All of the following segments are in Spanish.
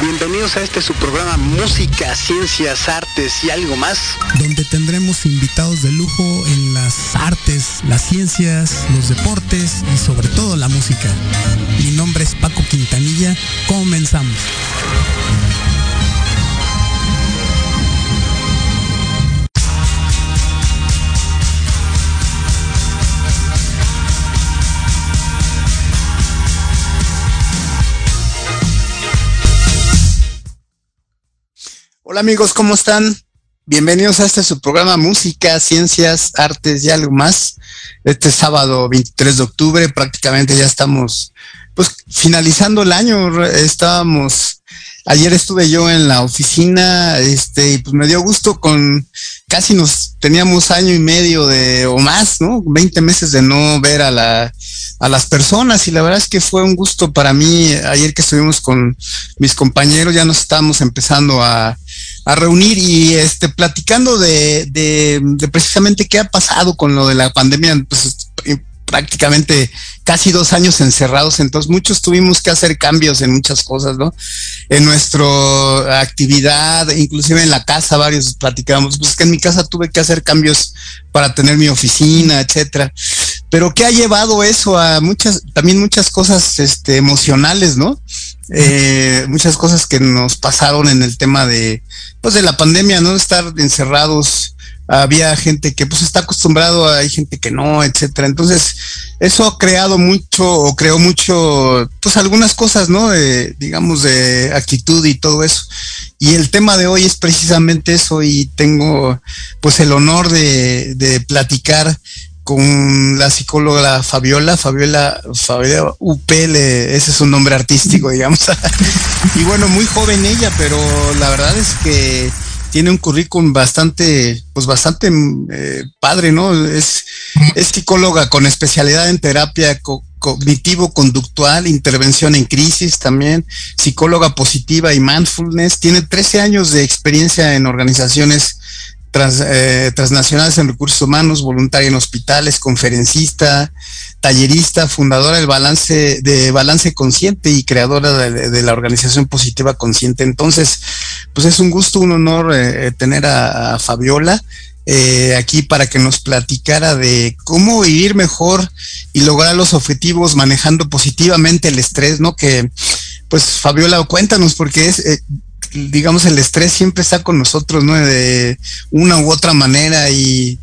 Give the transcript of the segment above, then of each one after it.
Bienvenidos a este su programa Música, Ciencias, Artes y algo más. Donde tendremos invitados de lujo en las artes, las ciencias, los deportes y sobre todo la música. Mi nombre es Paco Quintanilla. Comenzamos. Hola amigos, ¿cómo están? Bienvenidos a este su programa Música, Ciencias, Artes y algo más. Este sábado 23 de octubre prácticamente ya estamos pues finalizando el año. Estábamos ayer estuve yo en la oficina, este, y pues me dio gusto con casi nos teníamos año y medio de o más, ¿no? 20 meses de no ver a la a las personas y la verdad es que fue un gusto para mí ayer que estuvimos con mis compañeros ya nos estábamos empezando a, a reunir y este platicando de, de, de, precisamente qué ha pasado con lo de la pandemia pues prácticamente casi dos años encerrados, entonces muchos tuvimos que hacer cambios en muchas cosas, ¿no? En nuestra actividad, inclusive en la casa, varios platicamos, pues que en mi casa tuve que hacer cambios para tener mi oficina, etcétera. Pero ¿qué ha llevado eso a muchas, también muchas cosas este, emocionales, ¿no? Eh, muchas cosas que nos pasaron en el tema de, pues de la pandemia, ¿no? Estar encerrados, había gente que pues está acostumbrado, hay gente que no, etcétera. Entonces, eso ha creado mucho, o creó mucho, pues algunas cosas, ¿no? De, digamos, de actitud y todo eso. Y el tema de hoy es precisamente eso, y tengo pues el honor de, de platicar con la psicóloga Fabiola, Fabiola, Fabiola UPL, ese es un nombre artístico, digamos. y bueno, muy joven ella, pero la verdad es que tiene un currículum bastante, pues bastante eh, padre, ¿no? Es, psicóloga con especialidad en terapia co cognitivo-conductual, intervención en crisis también, psicóloga positiva y mindfulness. Tiene 13 años de experiencia en organizaciones trans, eh, transnacionales en recursos humanos, voluntaria en hospitales, conferencista, tallerista, fundadora del balance de Balance Consciente y creadora de, la organización Positiva Consciente. Entonces, pues es un gusto, un honor eh, tener a, Fabiola. Eh, aquí para que nos platicara de cómo vivir mejor y lograr los objetivos manejando positivamente el estrés, ¿no? Que, pues, Fabiola, cuéntanos, porque es, eh, digamos, el estrés siempre está con nosotros, ¿no? De una u otra manera y,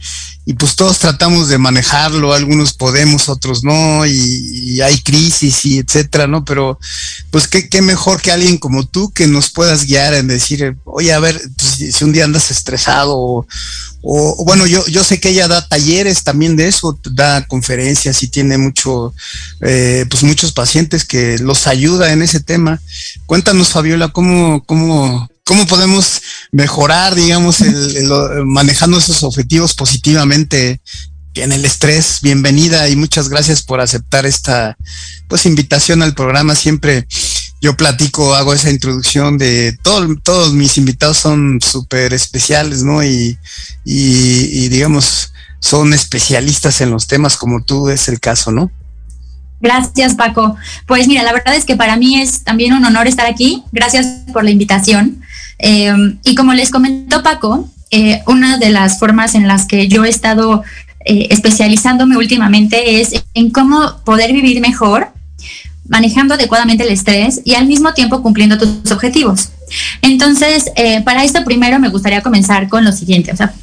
y pues todos tratamos de manejarlo, algunos podemos, otros no, y, hay crisis y etcétera, ¿no? Pero pues qué, qué, mejor que alguien como tú que nos puedas guiar en decir, oye, a ver, pues, si un día andas estresado o, o, bueno, yo, yo sé que ella da talleres también de eso, da conferencias y tiene mucho, eh, pues muchos pacientes que los ayuda en ese tema. Cuéntanos, Fabiola, cómo, cómo, cómo podemos mejorar, digamos, el, manejando esos objetivos positivamente en el estrés. Bienvenida y muchas gracias por aceptar esta pues invitación al programa. Siempre yo platico, hago esa introducción de todo, todos mis invitados son súper especiales, ¿no? Y, y, y digamos, son especialistas en los temas como tú es el caso, ¿no? Gracias, Paco. Pues mira, la verdad es que para mí es también un honor estar aquí. Gracias por la invitación. Eh, y como les comentó Paco, eh, una de las formas en las que yo he estado eh, especializándome últimamente es en cómo poder vivir mejor, manejando adecuadamente el estrés y al mismo tiempo cumpliendo tus objetivos. Entonces, eh, para esto primero me gustaría comenzar con lo siguiente. O sea,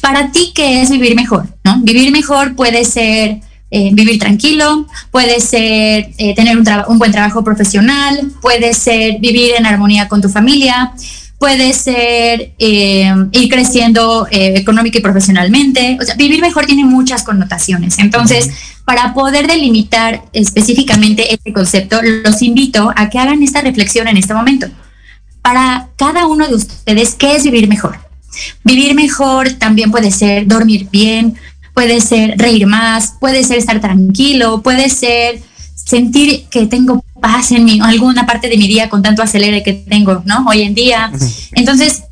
para ti, ¿qué es vivir mejor? Vivir mejor puede ser vivir tranquilo, puede ser tener un, buen trabajo profesional, puede ser vivir en armonía con tu familia, puede ser eh, ir creciendo eh, económica y profesionalmente. O sea, vivir mejor tiene muchas connotaciones. Entonces, para poder delimitar específicamente este concepto, los invito a que hagan esta reflexión en este momento. Para cada uno de ustedes, ¿qué es vivir mejor? Vivir mejor también puede ser dormir bien, puede ser reír más, puede ser estar tranquilo, puede ser sentir que tengo paz en alguna parte de mi día con tanto acelere que tengo, ¿no? Hoy en día. Entonces,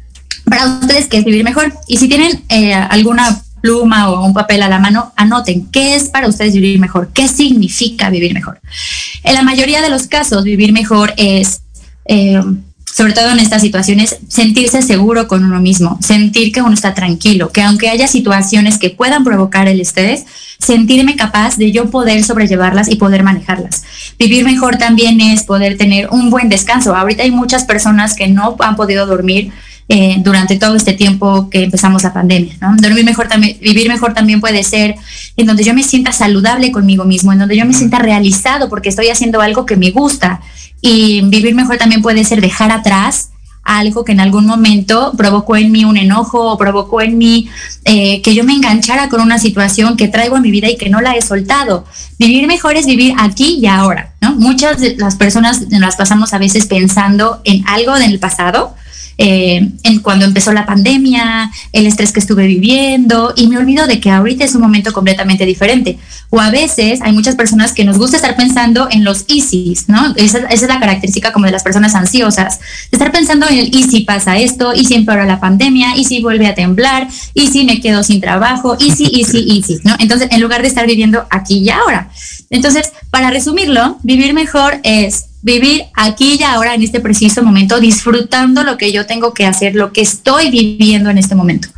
para ustedes, ¿qué es vivir mejor? Y si tienen eh, alguna pluma o un papel a la mano, anoten qué es para ustedes vivir mejor, qué significa vivir mejor. En la mayoría de los casos, vivir mejor es, eh, sobre todo en estas situaciones, sentirse seguro con uno mismo, sentir que uno está tranquilo, que aunque haya situaciones que puedan provocar el estrés, sentirme capaz de yo poder sobrellevarlas y poder manejarlas. Vivir mejor también es poder tener un buen descanso. Ahorita hay muchas personas que no han podido dormir eh, durante todo este tiempo que empezamos la pandemia. Dormir mejor también, vivir mejor también puede ser en donde yo me sienta saludable conmigo mismo, en donde yo me sienta realizado porque estoy haciendo algo que me gusta. Y vivir mejor también puede ser dejar atrás algo que en algún momento provocó en mí un enojo o provocó en mí eh, que yo me enganchara con una situación que traigo en mi vida y que no la he soltado. Vivir mejor es vivir aquí y ahora, ¿no? Muchas de las personas nos pasamos a veces pensando en algo del pasado eh, en cuando empezó la pandemia, el estrés que estuve viviendo y me olvido de que ahorita es un momento completamente diferente. O a veces hay muchas personas que nos gusta estar pensando en los easies, ¿no? Esa, es la característica como de las personas ansiosas, estar pensando en el y si pasa esto, y si empeora la pandemia, y si vuelve a temblar, y si me quedo sin trabajo, y si, y ¿no? Entonces, en lugar de estar viviendo aquí y ahora. Entonces, para resumirlo, vivir mejor es vivir aquí y ahora en este preciso momento, disfrutando lo que yo tengo que hacer, lo que estoy viviendo en este momento.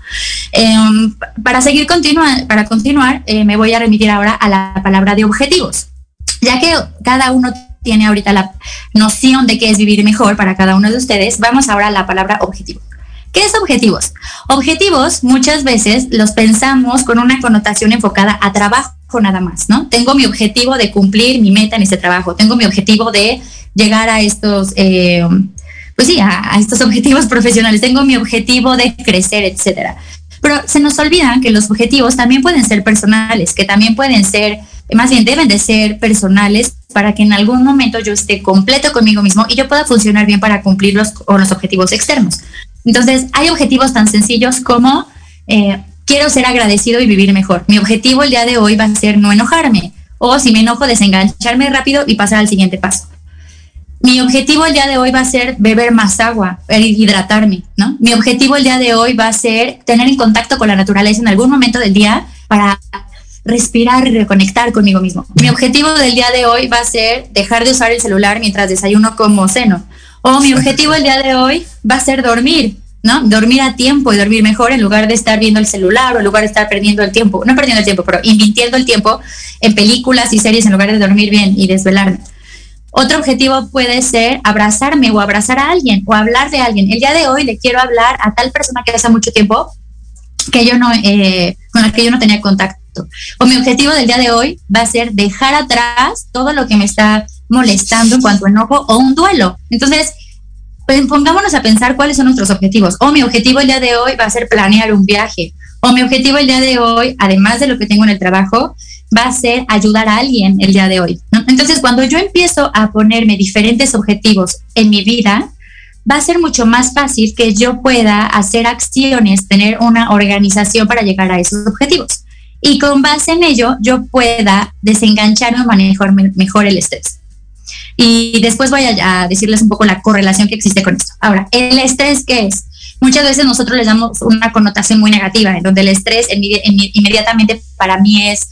Em, para seguir continuar, para continuar, eh, me voy a remitir ahora a la palabra de objetivos, ya que cada uno tiene ahorita la noción de qué es vivir mejor para cada uno de ustedes, vamos ahora a la palabra objetivo. ¿Qué es objetivos? Objetivos muchas veces los pensamos con una connotación enfocada a trabajo nada más, ¿no? Tengo mi objetivo de cumplir mi meta en este trabajo, tengo mi objetivo de llegar a estos, eh, pues sí, a, estos objetivos profesionales, tengo mi objetivo de crecer, etcétera. Pero se nos olvida que los objetivos también pueden ser personales, que también pueden ser, más bien deben de ser personales para que en algún momento yo esté completo conmigo mismo y yo pueda funcionar bien para cumplir los, los objetivos externos. Entonces, hay objetivos tan sencillos como eh, quiero ser agradecido y vivir mejor. Mi objetivo el día de hoy va a ser no enojarme o si me enojo, desengancharme rápido y pasar al siguiente paso. Mi objetivo el día de hoy va a ser beber más agua, hidratarme, ¿no? Mi objetivo el día de hoy va a ser tener en contacto con la naturaleza en algún momento del día para respirar y reconectar conmigo mismo. Mi objetivo del día de hoy va a ser dejar de usar el celular mientras desayuno como seno. O mi objetivo el día de hoy va a ser dormir, ¿no? Dormir a tiempo y dormir mejor en lugar de estar viendo el celular o en lugar de estar perdiendo el tiempo, no perdiendo el tiempo, pero invirtiendo el tiempo en películas y series en lugar de dormir bien y desvelarme. Otro objetivo puede ser abrazarme o abrazar a alguien o hablar de alguien. El día de hoy le quiero hablar a tal persona que hace mucho tiempo que yo no, eh, con la que yo no tenía contacto. O mi objetivo del día de hoy va a ser dejar atrás todo lo que me está molestando en cuanto a enojo o un duelo. Entonces, pues pongámonos a pensar cuáles son nuestros objetivos. O mi objetivo el día de hoy va a ser planear un viaje. O mi objetivo el día de hoy, además de lo que tengo en el trabajo, va a ser ayudar a alguien el día de hoy. Entonces, cuando yo empiezo a ponerme diferentes objetivos en mi vida, va a ser mucho más fácil que yo pueda hacer acciones, tener una organización para llegar a esos objetivos. Y con base en ello, yo pueda desengancharme o manejar mejor el estrés. Y después voy a, decirles un poco la correlación que existe con esto. Ahora, ¿el estrés qué es? Muchas veces nosotros le damos una connotación muy negativa, en donde el estrés inmediatamente para mí es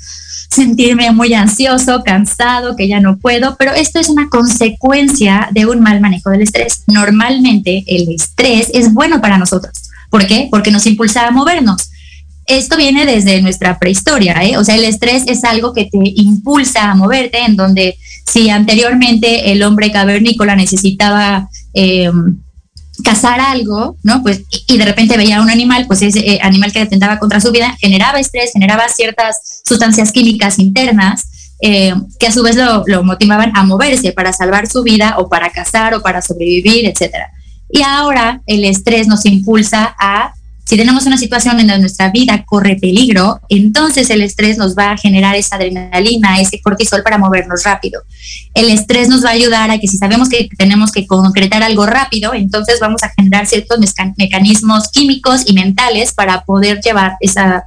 sentirme muy ansioso, cansado, que ya no puedo, pero esto es una consecuencia de un mal manejo del estrés. Normalmente el estrés es bueno para nosotros. ¿Por qué? Porque nos impulsa a movernos. Esto viene desde nuestra prehistoria, ¿eh? o sea, el estrés es algo que te impulsa a moverte, en donde si anteriormente el hombre cavernícola necesitaba eh, cazar algo, ¿no? Pues, y, de repente veía un animal, pues ese eh, animal que atentaba contra su vida generaba estrés, generaba ciertas sustancias químicas internas eh, que a su vez lo, lo, motivaban a moverse para salvar su vida o para cazar o para sobrevivir, etcétera. Y ahora el estrés nos impulsa a Si tenemos una situación en donde nuestra vida corre peligro, entonces el estrés nos va a generar esa adrenalina, ese cortisol para movernos rápido. El estrés nos va a ayudar a que si sabemos que tenemos que concretar algo rápido, entonces vamos a generar ciertos mecanismos químicos y mentales para poder llevar esa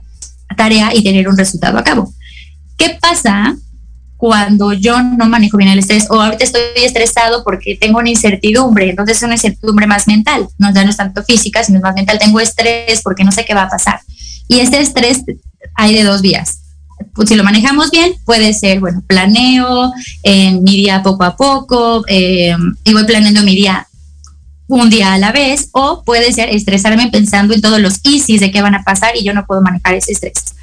tarea y tener un resultado a cabo. ¿Qué pasa cuando yo no manejo bien el estrés o ahorita estoy estresado porque tengo una incertidumbre, entonces es una incertidumbre más mental, no ya no es tanto física, sino más mental, tengo estrés porque no sé qué va a pasar. Y este estrés hay de dos vías. Si lo manejamos bien, puede ser, bueno, planeo en mi día poco a poco eh, y voy planeando mi día un día a la vez, o puede ser estresarme pensando en todos los easies de qué van a pasar y yo no puedo manejar ese estrés.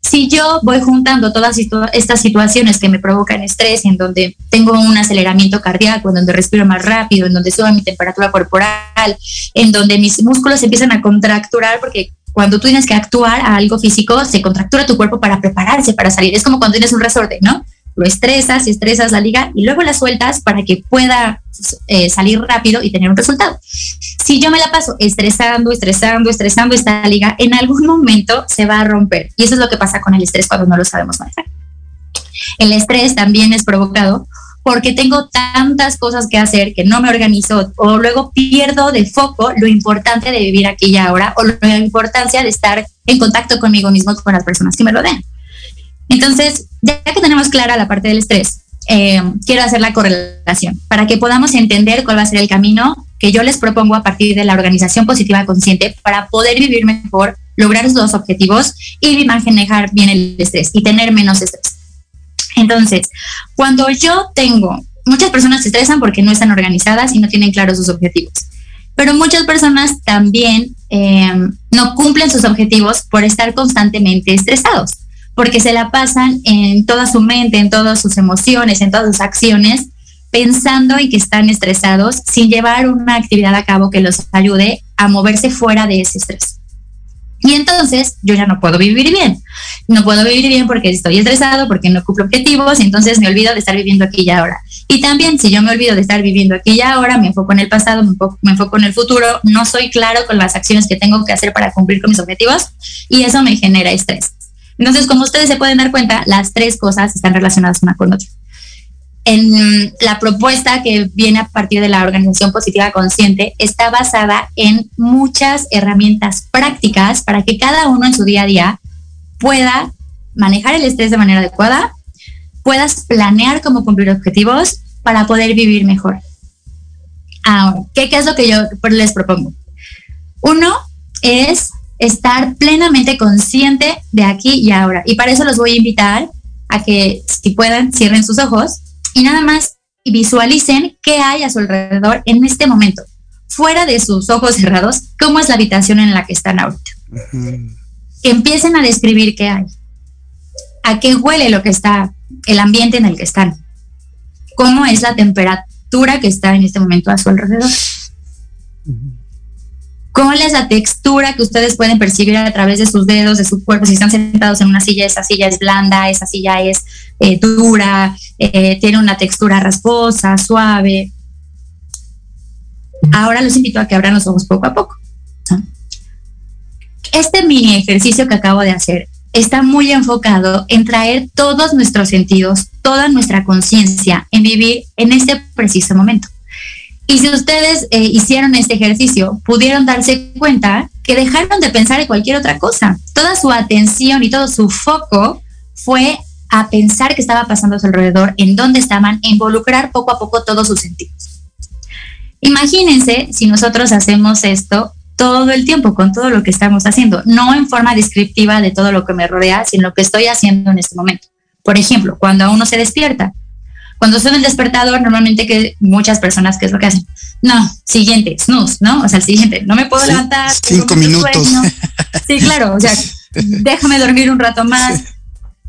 Si yo voy juntando todas estas situaciones que me provocan estrés, en donde tengo un aceleramiento cardíaco, en donde respiro más rápido, en donde sube mi temperatura corporal, en donde mis músculos empiezan a contracturar, porque cuando tú tienes que actuar a algo físico, se contractura tu cuerpo para prepararse, para salir. Es como cuando tienes un resorte, ¿no? Lo estresas y estresas la liga y luego la sueltas para que pueda eh, salir rápido y tener un resultado. Si yo me la paso estresando, estresando, estresando esta liga, en algún momento se va a romper. Y eso es lo que pasa con el estrés cuando no lo sabemos manejar. El estrés también es provocado porque tengo tantas cosas que hacer que no me organizo o luego pierdo de foco lo importante de vivir aquí y ahora o la importancia de estar en contacto conmigo mismo con las personas que me rodean. Entonces, ya que tenemos clara la parte del estrés, eh, quiero hacer la correlación para que podamos entender cuál va a ser el camino que yo les propongo a partir de la organización positiva consciente para poder vivir mejor, lograr esos objetivos y manejar bien el estrés y tener menos estrés. Entonces, cuando yo tengo, muchas personas se estresan porque no están organizadas y no tienen claros sus objetivos, pero muchas personas también eh, no cumplen sus objetivos por estar constantemente estresados porque se la pasan en toda su mente, en todas sus emociones, en todas sus acciones, pensando y que están estresados sin llevar una actividad a cabo que los ayude a moverse fuera de ese estrés. Y entonces yo ya no puedo vivir bien. No puedo vivir bien porque estoy estresado, porque no cumplo objetivos y entonces me olvido de estar viviendo aquí y ahora. Y también si yo me olvido de estar viviendo aquí y ahora, me enfoco en el pasado, me enfoco, me enfoco en el futuro, no soy claro con las acciones que tengo que hacer para cumplir con mis objetivos y eso me genera estrés. Entonces, como ustedes se pueden dar cuenta, las tres cosas están relacionadas una con otra. En la propuesta que viene a partir de la organización positiva consciente está basada en muchas herramientas prácticas para que cada uno en su día a día pueda manejar el estrés de manera adecuada, puedas planear cómo cumplir objetivos para poder vivir mejor. Ahora, ¿qué, ¿qué es lo que yo les propongo? Uno es estar plenamente consciente de aquí y ahora. Y para eso los voy a invitar a que, si puedan, cierren sus ojos y nada más visualicen qué hay a su alrededor en este momento, fuera de sus ojos cerrados, cómo es la habitación en la que están ahorita. Empiecen a describir qué hay, a qué huele lo que está, el ambiente en el que están, cómo es la temperatura que está en este momento a su alrededor. ¿Cuál es la textura que ustedes pueden percibir a través de sus dedos, de su cuerpo? Si están sentados en una silla, esa silla es blanda, esa silla es eh, dura, eh, tiene una textura rasposa, suave. Ahora los invito a que abran los ojos poco a poco. Este mini ejercicio que acabo de hacer está muy enfocado en traer todos nuestros sentidos, toda nuestra conciencia en vivir en este preciso momento. Y si ustedes eh, hicieron este ejercicio, pudieron darse cuenta que dejaron de pensar en cualquier otra cosa. Toda su atención y todo su foco fue a pensar qué estaba pasando a su alrededor, en dónde estaban, e involucrar poco a poco todos sus sentidos. Imagínense si nosotros hacemos esto todo el tiempo con todo lo que estamos haciendo, no en forma descriptiva de todo lo que me rodea, sino lo que estoy haciendo en este momento. Por ejemplo, cuando uno se despierta, cuando suena el despertador, normalmente que muchas personas, ¿qué es lo que hacen? No, siguiente, snooze, ¿no? O sea, el siguiente, no me puedo levantar. Cinco minutos. Sí, claro, o sea, déjame dormir un rato más,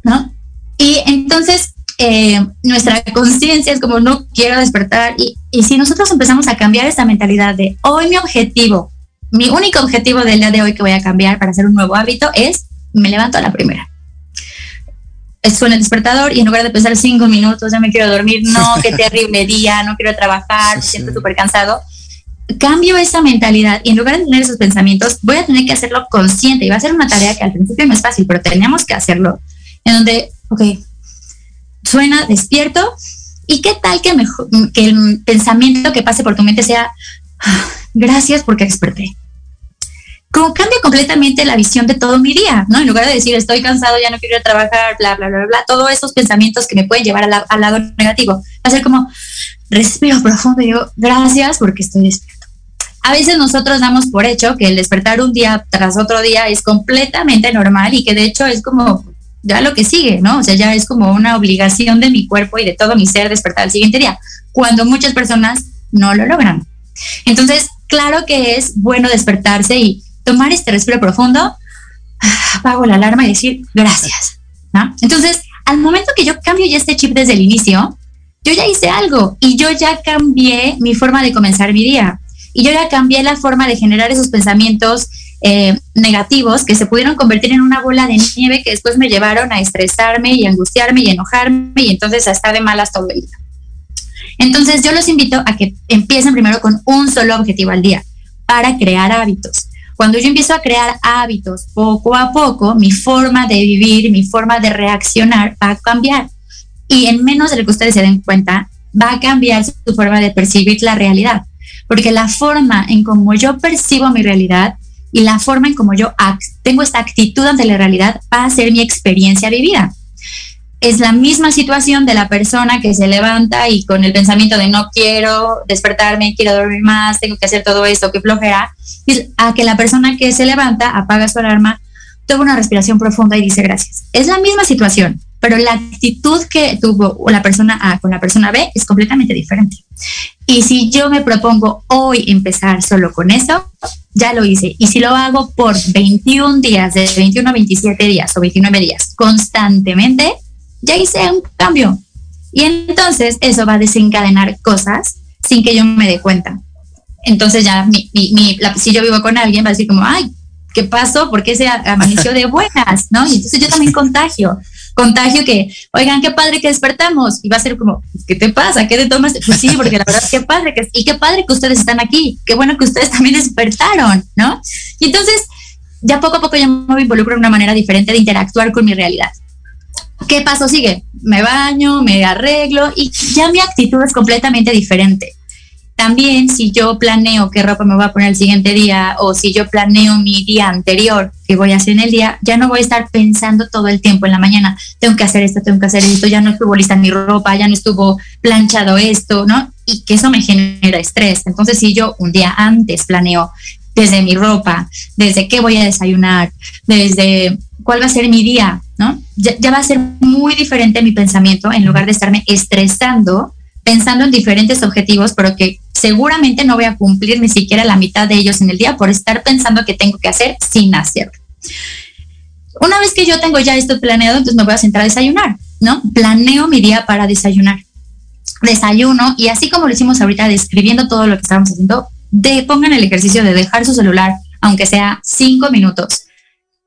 ¿no? Y entonces eh, nuestra conciencia es como no quiero despertar y, y si nosotros empezamos a cambiar esta mentalidad de hoy mi objetivo, mi único objetivo del día de hoy que voy a cambiar para hacer un nuevo hábito es me levanto a la primera suena el despertador y en lugar de pensar cinco minutos, ya me quiero dormir, no, qué terrible día, no quiero trabajar, me siento súper cansado. cambio esa mentalidad y en lugar de tener esos pensamientos, voy a tener que hacerlo consciente y va a ser una tarea que al principio no es fácil, pero tenemos que hacerlo. En donde, ok, suena despierto y qué tal que, mejor, que el pensamiento que pase por tu mente sea, ah, gracias porque desperté. Como cambia completamente la visión de todo mi día, ¿no? En lugar de decir estoy cansado, ya no quiero trabajar, bla, bla, bla, bla, todos esos pensamientos que me pueden llevar al, al lado negativo, va a ser como respiro profundo y digo gracias porque estoy despierto a veces nosotros damos por hecho que el despertar un día tras otro día es completamente normal y que de hecho es como ya lo que sigue, ¿no? O sea, ya es como una obligación de mi cuerpo y de todo mi ser despertar al siguiente día, cuando muchas personas no lo logran. Entonces, claro que es bueno despertarse y tomar este respiro profundo, apago la alarma y decir gracias. Entonces, al momento que yo cambio ya este chip desde el inicio, yo ya hice algo y yo ya cambié mi forma de comenzar mi día y yo ya cambié la forma de generar esos pensamientos eh, negativos que se pudieron convertir en una bola de nieve que después me llevaron a estresarme y angustiarme y enojarme y entonces a estar de malas todo el día. Entonces yo los invito a que empiecen primero con un solo objetivo al día para crear hábitos. Cuando yo empiezo a crear hábitos poco a poco, mi forma de vivir, mi forma de reaccionar va a cambiar. Y en menos de lo que ustedes se den cuenta, va a cambiar su forma de percibir la realidad porque la forma en como yo percibo mi realidad y la forma en como yo tengo esta actitud ante la realidad va a ser mi experiencia vivida. Es la misma situación de la persona que se levanta y con el pensamiento de no quiero despertarme, quiero dormir más, tengo que hacer todo esto, que flojera, a que la persona que se levanta, apaga su alarma, toma una respiración profunda y dice gracias. Es la misma situación, pero la actitud que tuvo la persona A con la persona B es completamente diferente. Y si yo me propongo hoy empezar solo con eso, ya lo hice. Y si lo hago por 21 días, de 21 a 27 días o 29 días, constantemente, ya hice un cambio. Y entonces eso va a desencadenar cosas sin que yo me dé cuenta. Entonces ya, mi, si yo vivo con alguien, va a decir como, ay, ¿qué pasó? ¿Por qué se amaneció de buenas? ¿No? Y entonces yo también contagio contagio que, oigan, qué padre que despertamos. Y va a ser como, ¿qué te pasa? ¿Qué te tomas? Pues sí, porque la verdad, qué padre que, y qué padre que ustedes están aquí. Qué bueno que ustedes también despertaron, ¿no? Y entonces, ya poco a poco ya me involucro en una manera diferente de interactuar con mi realidad. ¿Qué paso sigue? Me baño, me arreglo y ya mi actitud es completamente diferente. También si yo planeo qué ropa me voy a poner el siguiente día o si yo planeo mi día anterior, qué voy a hacer en el día, ya no voy a estar pensando todo el tiempo en la mañana, tengo que hacer esto, tengo que hacer esto, ya no estuvo lista mi ropa, ya no estuvo planchado esto, ¿no? Y que eso me genera estrés. Entonces si yo un día antes planeo desde mi ropa, desde qué voy a desayunar, desde cuál va a ser mi día, ¿no? Ya, va a ser muy diferente mi pensamiento en lugar de estarme estresando pensando en diferentes objetivos, pero que seguramente no voy a cumplir ni siquiera la mitad de ellos en el día por estar pensando que tengo que hacer sin hacerlo. Una vez que yo tengo ya esto planeado, entonces me voy a sentar a desayunar, ¿no? Planeo mi día para desayunar. Desayuno y así como lo hicimos ahorita describiendo todo lo que estábamos haciendo, de, pongan el ejercicio de dejar su celular, aunque sea cinco minutos,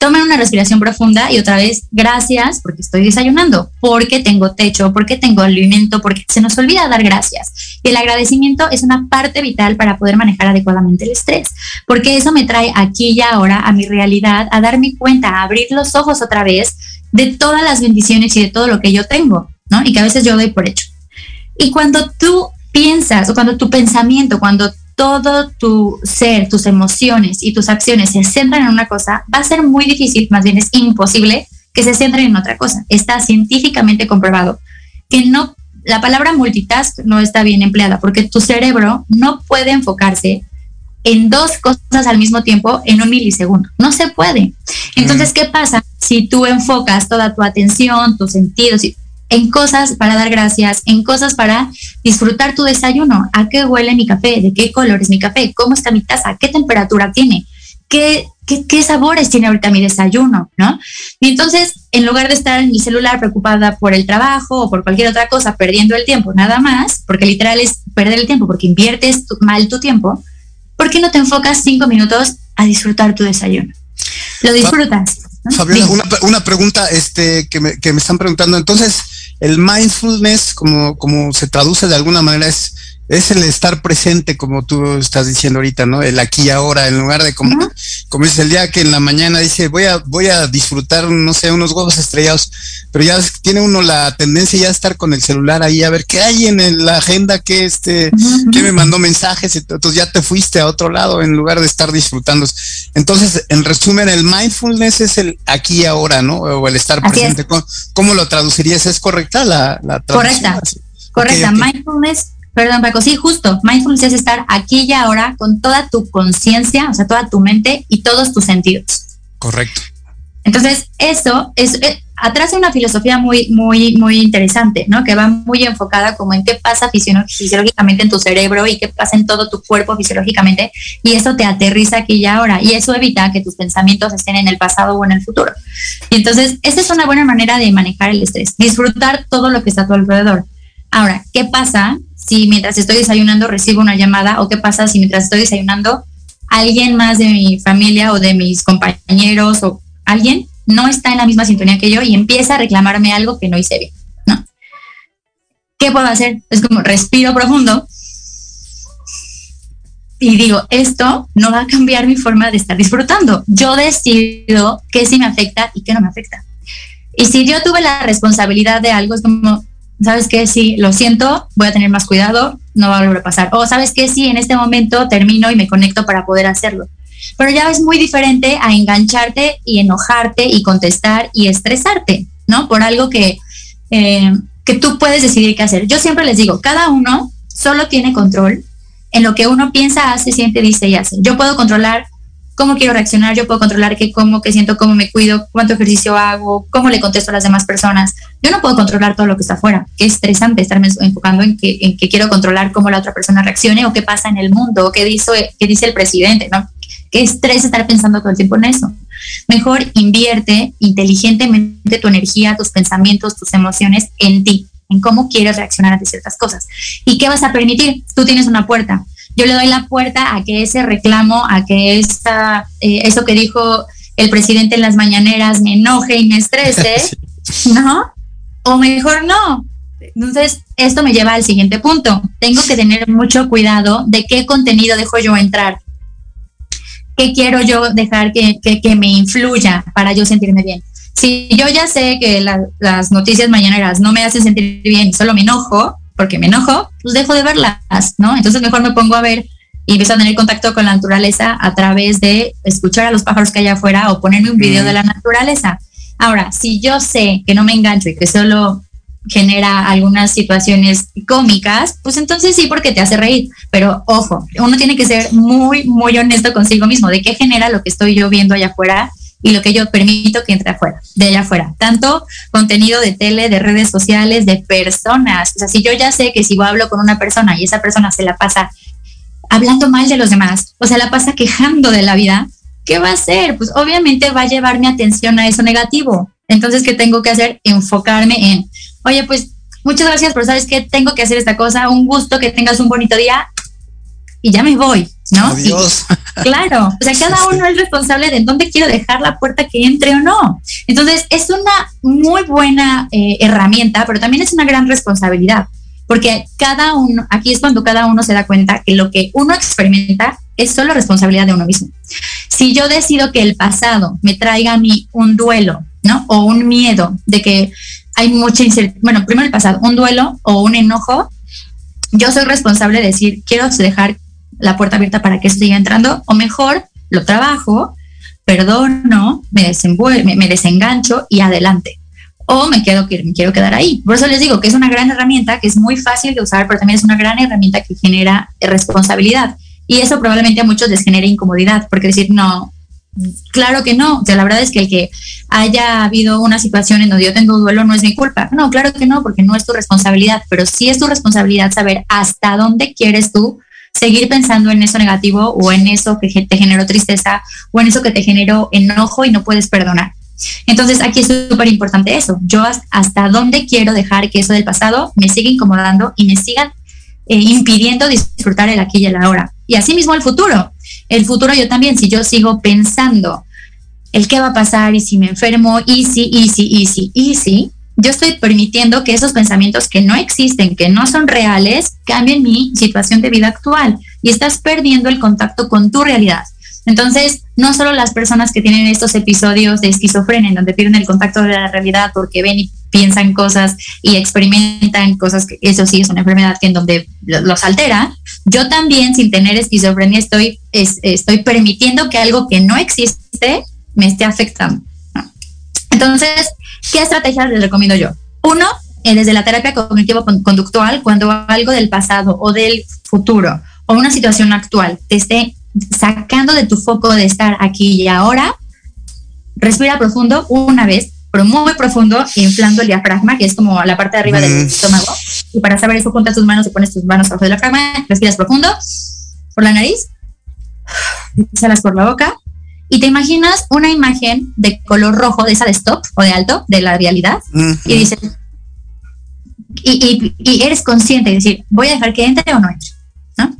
tomen una respiración profunda y otra vez, gracias porque estoy desayunando, porque tengo techo, porque tengo alimento, porque se nos olvida dar gracias. Y el agradecimiento es una parte vital para poder manejar adecuadamente el estrés, porque eso me trae aquí y ahora a mi realidad, a darme cuenta, a abrir los ojos otra vez de todas las bendiciones y de todo lo que yo tengo, ¿no? Y que a veces yo doy por hecho. Y cuando tú piensas o cuando tu pensamiento, cuando todo tu ser, tus emociones y tus acciones se centran en una cosa, va a ser muy difícil, más bien es imposible que se centren en otra cosa. Está científicamente comprobado que no, la palabra multitask no está bien empleada porque tu cerebro no puede enfocarse en dos cosas al mismo tiempo en un milisegundo. No se puede. Entonces, ¿qué pasa si tú enfocas toda tu atención, tus sentidos y en cosas para dar gracias, en cosas para disfrutar tu desayuno. ¿A qué huele mi café? ¿De qué color es mi café? ¿Cómo está mi taza? ¿Qué temperatura tiene? ¿Qué, qué, sabores tiene ahorita mi desayuno? ¿no? Y entonces, en lugar de estar en mi celular preocupada por el trabajo o por cualquier otra cosa, perdiendo el tiempo nada más, porque literal es perder el tiempo porque inviertes mal tu tiempo, ¿por qué no te enfocas cinco minutos a disfrutar tu desayuno? Lo disfrutas. Fabiola, una, una, pregunta este, que, me, que me están preguntando. Entonces, el mindfulness, como, como se traduce de alguna manera, es es el estar presente, como tú estás diciendo ahorita, ¿no? El aquí y ahora, en lugar de como, como es el día que en la mañana dice, voy a, voy a disfrutar, no sé, unos huevos estrellados, pero ya tiene uno la tendencia ya a estar con el celular ahí a ver qué hay en la agenda, que este, que me mandó mensajes, entonces ya te fuiste a otro lado en lugar de estar disfrutando. Entonces, en resumen, el mindfulness es el aquí y ahora, ¿no? O el estar presente. ¿Cómo, lo traducirías? ¿Es correcta la, la traducción? Correcta. Correcta. Mindfulness Perdón, Paco, sí, justo. Mindfulness es estar aquí y ahora con toda tu conciencia, o sea, toda tu mente y todos tus sentidos. Correcto. Entonces, eso es, eh, atrás de una filosofía muy, muy, muy interesante, ¿no? Que va muy enfocada como en qué pasa fisiológicamente en tu cerebro y qué pasa en todo tu cuerpo fisiológicamente. Y eso te aterriza aquí y ahora. Y eso evita que tus pensamientos estén en el pasado o en el futuro. Y entonces, esta es una buena manera de manejar el estrés. Disfrutar todo lo que está a tu alrededor. Ahora, ¿qué pasa si mientras estoy desayunando recibo una llamada o qué pasa si mientras estoy desayunando alguien más de mi familia o de mis compañeros o alguien no está en la misma sintonía que yo y empieza a reclamarme algo que no hice bien. ¿Qué puedo hacer? Es como respiro profundo y digo, esto no va a cambiar mi forma de estar disfrutando. Yo decido qué sí me afecta y qué no me afecta. Y si yo tuve la responsabilidad de algo, es como, ¿sabes qué? Sí, lo siento, voy a tener más cuidado, no va a volver a pasar. O, ¿sabes qué? Sí, en este momento termino y me conecto para poder hacerlo. Pero ya es muy diferente a engancharte y enojarte y contestar y estresarte, ¿no? Por algo que, eh, que tú puedes decidir qué hacer. Yo siempre les digo, cada uno solo tiene control en lo que uno piensa, hace, siente, dice y hace. Yo puedo controlar cómo quiero reaccionar, yo puedo controlar qué como, qué siento, cómo me cuido, cuánto ejercicio hago, cómo le contesto a las demás personas. Yo no puedo controlar todo lo que está afuera. Qué estresante estarme enfocando en que, en que quiero controlar cómo la otra persona reaccione o qué pasa en el mundo o qué dice, qué dice el presidente, ¿no? Qué estrés estar pensando todo el tiempo en eso. Mejor invierte inteligentemente tu energía, tus pensamientos, tus emociones en ti, en cómo quieres reaccionar ante ciertas cosas. ¿Y qué vas a permitir? Tú tienes una puerta yo le doy la puerta a que ese reclamo, a que esa, eh, eso que dijo el presidente en las mañaneras me enoje y me estrese, ¿no? O mejor no. Entonces, esto me lleva al siguiente punto. Tengo que tener mucho cuidado de qué contenido dejo yo entrar. ¿Qué quiero yo dejar que, que, me influya para yo sentirme bien? Si yo ya sé que las noticias mañaneras no me hacen sentir bien y solo me enojo, porque me enojo, pues dejo de verlas, ¿no? Entonces mejor me pongo a ver y empiezo a tener contacto con la naturaleza a través de escuchar a los pájaros que hay afuera o ponerme un video de la naturaleza. Ahora, si yo sé que no me engancho y que solo genera algunas situaciones cómicas, pues entonces sí, porque te hace reír. Pero ojo, uno tiene que ser muy, muy honesto consigo mismo de qué genera lo que estoy yo viendo allá afuera y lo que yo permito que entre afuera, de allá afuera. Tanto contenido de tele, de redes sociales, de personas. O sea, si yo ya sé que si yo hablo con una persona y esa persona se la pasa hablando mal de los demás, o sea, la pasa quejando de la vida, ¿qué va a hacer? Pues obviamente va a llevar mi atención a eso negativo. Entonces, ¿qué tengo que hacer? Enfocarme en, oye, pues muchas gracias, pero sabes que tengo que hacer esta cosa, un gusto, que tengas un bonito día y ya me voy, ¿no? Adiós. claro, o sea, cada uno es responsable de dónde quiero dejar la puerta que entre o no. Entonces, es una muy buena eh, herramienta, pero también es una gran responsabilidad, porque cada uno, aquí es cuando cada uno se da cuenta que lo que uno experimenta es solo responsabilidad de uno mismo. Si yo decido que el pasado me traiga a mí un duelo, ¿no? O un miedo de que hay mucha incertidumbre, bueno, primero el pasado, un duelo o un enojo, yo soy responsable de decir, quiero dejar la puerta abierta para que siga entrando, o mejor, lo trabajo, perdono, me, me, me desengancho y adelante. O me quedo, me quiero quedar ahí. Por eso les digo que es una gran herramienta, que es muy fácil de usar, pero también es una gran herramienta que genera responsabilidad. Y eso probablemente a muchos les genere incomodidad, porque decir, no, claro que no. O sea, la verdad es que el que haya habido una situación en donde yo tengo duelo no es mi culpa. No, claro que no, porque no es tu responsabilidad, pero sí es tu responsabilidad saber hasta dónde quieres tú seguir pensando en eso negativo o en eso que te generó tristeza o en eso que te generó enojo y no puedes perdonar. Entonces aquí es súper importante eso. Yo hasta dónde quiero dejar que eso del pasado me siga incomodando y me siga eh, impidiendo disfrutar el aquí y el ahora. Y así mismo el futuro. El futuro yo también, si yo sigo pensando el qué va a pasar y si me enfermo, y si, y si, y si, y si, yo estoy permitiendo que esos pensamientos que no existen, que no son reales, cambien mi situación de vida actual y estás perdiendo el contacto con tu realidad. Entonces, no solo las personas que tienen estos episodios de esquizofrenia en donde pierden el contacto de la realidad porque ven y piensan cosas y experimentan cosas que eso sí es una enfermedad que en donde los altera, yo también sin tener esquizofrenia estoy, estoy permitiendo que algo que no existe me esté afectando. Entonces, ¿qué estrategias les recomiendo yo? Uno, eh, desde la terapia cognitivo-conductual, cuando algo del pasado o del futuro o una situación actual te esté sacando de tu foco de estar aquí y ahora, respira profundo una vez, pero muy profundo, inflando el diafragma, que es como la parte de arriba del estómago. Y para saber eso, juntas tus manos y pones tus manos abajo del diafragma, respiras profundo por la nariz, exhalas por la boca y te imaginas una imagen de color rojo, de esa de stop o de alto, de la realidad, y dices, y, y, eres consciente de decir, voy a dejar que entre o no entre, ¿no?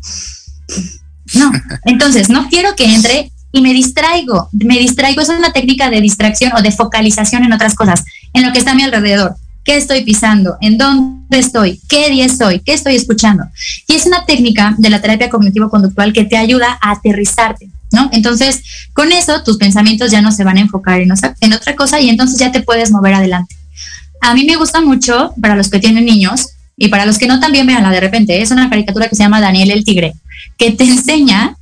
No, entonces no quiero que entre y me distraigo, me distraigo, es una técnica de distracción o de focalización en otras cosas, en lo que está a mi alrededor, qué estoy pisando, en dónde estoy, qué día estoy, qué estoy escuchando. Y es una técnica de la terapia cognitivo-conductual que te ayuda a aterrizarte, ¿no? Entonces, con eso tus pensamientos ya no se van a enfocar en, en otra cosa y entonces ya te puedes mover adelante. A mí me gusta mucho, para los que tienen niños y para los que no también veanla de repente, es una caricatura que se llama Daniel el Tigre, que te enseña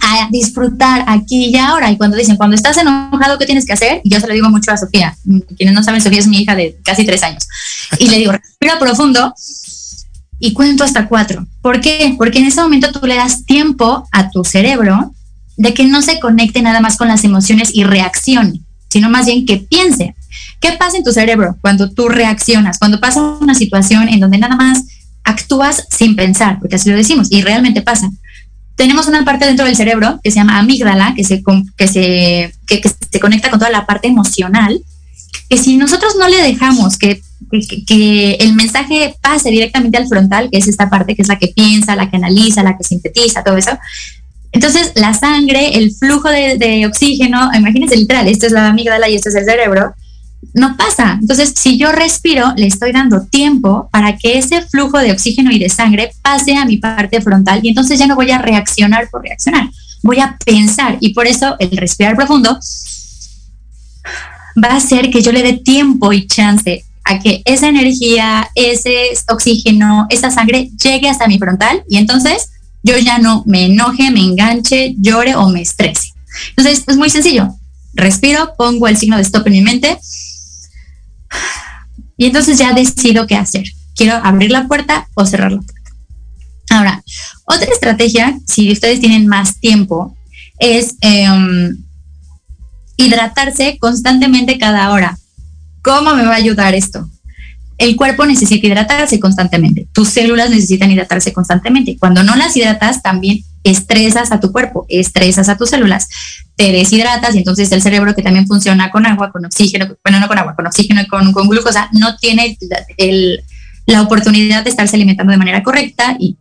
a disfrutar aquí y ahora. Y cuando dicen, cuando estás enojado, ¿qué tienes que hacer? Y yo se lo digo mucho a Sofía. Quienes no saben, Sofía es mi hija de casi tres años. Y le digo, respira profundo y cuento hasta cuatro. ¿Por qué? Porque en ese momento tú le das tiempo a tu cerebro de que no se conecte nada más con las emociones y reaccione, sino más bien que piense. ¿Qué pasa en tu cerebro cuando tú reaccionas? Cuando pasa una situación en donde nada más actúas sin pensar, porque así lo decimos, y realmente pasa. Tenemos una parte dentro del cerebro que se llama amígdala, que se, que se, que, se conecta con toda la parte emocional, que si nosotros no le dejamos que, que, el mensaje pase directamente al frontal, que es esta parte que es la que piensa, la que analiza, la que sintetiza, todo eso, entonces, la sangre, el flujo de, oxígeno, imagínense literal, esto es la amígdala y esto es el cerebro, no pasa. Entonces, si yo respiro, le estoy dando tiempo para que ese flujo de oxígeno y de sangre pase a mi parte frontal y entonces ya no voy a reaccionar por reaccionar, voy a pensar y por eso el respirar profundo va a hacer que yo le dé tiempo y chance a que esa energía, ese oxígeno, esa sangre llegue hasta mi frontal y entonces yo ya no me enoje, me enganche, llore o me estrese. Entonces, es muy sencillo. Respiro, pongo el signo de stop en mi mente y entonces ya decido qué hacer. Quiero abrir la puerta o cerrar la puerta. Ahora, otra estrategia, si ustedes tienen más tiempo, es em, hidratarse constantemente cada hora. ¿Cómo me va a ayudar esto? El cuerpo necesita hidratarse constantemente, tus células necesitan hidratarse constantemente. Cuando no las hidratas, también estresas a tu cuerpo, estresas a tus células, te deshidratas y entonces el cerebro que también funciona con agua, con oxígeno, bueno, no con agua, con oxígeno y con, glucosa, no tiene la oportunidad de estarse alimentando de manera correcta y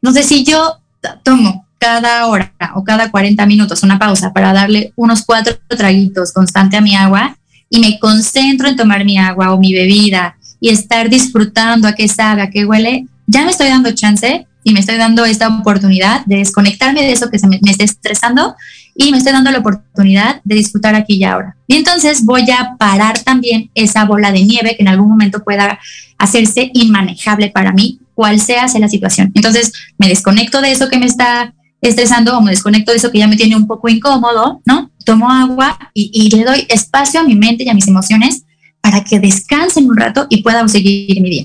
no sé si yo tomo cada hora o cada 40 minutos una pausa para darle unos cuatro traguitos constante a mi agua, y me concentro en tomar mi agua o mi bebida y estar disfrutando a qué sabe, a qué huele, ya me estoy dando chance y me estoy dando esta oportunidad de desconectarme de eso que se me, está estresando y me estoy dando la oportunidad de disfrutar aquí y ahora. Y entonces voy a parar también esa bola de nieve que en algún momento pueda hacerse inmanejable para mí, cual sea, sea la situación. Entonces me desconecto de eso que me está estresando o desconecto de eso que ya me tiene un poco incómodo, ¿no? Tomo agua y, le doy espacio a mi mente y a mis emociones para que descansen un rato y pueda seguir mi día.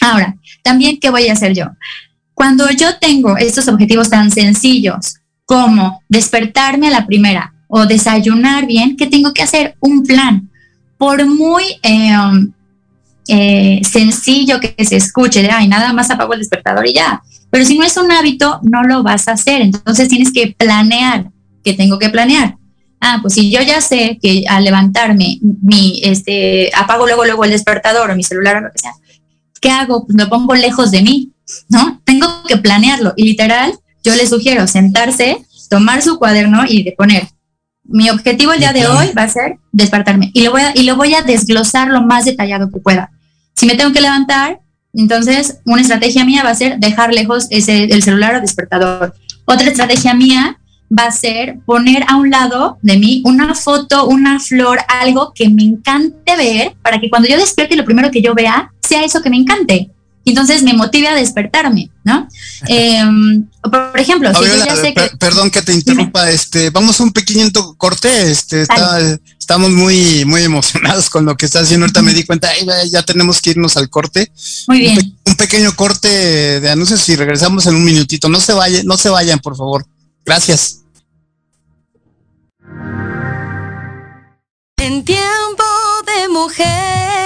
Ahora, también, ¿qué voy a hacer yo? Cuando yo tengo estos objetivos tan sencillos como despertarme a la primera o desayunar bien, ¿qué tengo que hacer? Un plan. Por muy em, eh, sencillo que se escuche, de, ay, nada más apago el despertador y ya. Pero si no es un hábito, no lo vas a hacer. Entonces tienes que planear. ¿Qué tengo que planear? Ah, pues si yo ya sé que al levantarme, mi, este, apago luego, luego el despertador o mi celular o lo que sea, ¿qué hago? Pues lo pongo lejos de mí, ¿no? Tengo que planearlo. Y literal, yo les sugiero sentarse, tomar su cuaderno y de poner mi objetivo el día de hoy va a ser despertarme y lo voy a, y lo voy a desglosar lo más detallado que pueda. Si me tengo que levantar, entonces una estrategia mía va a ser dejar lejos ese, el celular o despertador. Otra estrategia mía va a ser poner a un lado de mí una foto, una flor, algo que me encante ver para que cuando yo despierte lo primero que yo vea sea eso que me encante entonces me motive a despertarme, ¿no? Em, por ejemplo, si yo ya sé que... Perdón que te interrumpa, este, vamos a un pequeño corte, este, estamos muy, muy emocionados con lo que está haciendo, ahorita me di cuenta, ya tenemos que irnos al corte. Muy bien. Un, pequeño corte de anuncios y regresamos en un minutito, no se vayan, no se vayan, por favor. Gracias. En tiempo de mujer un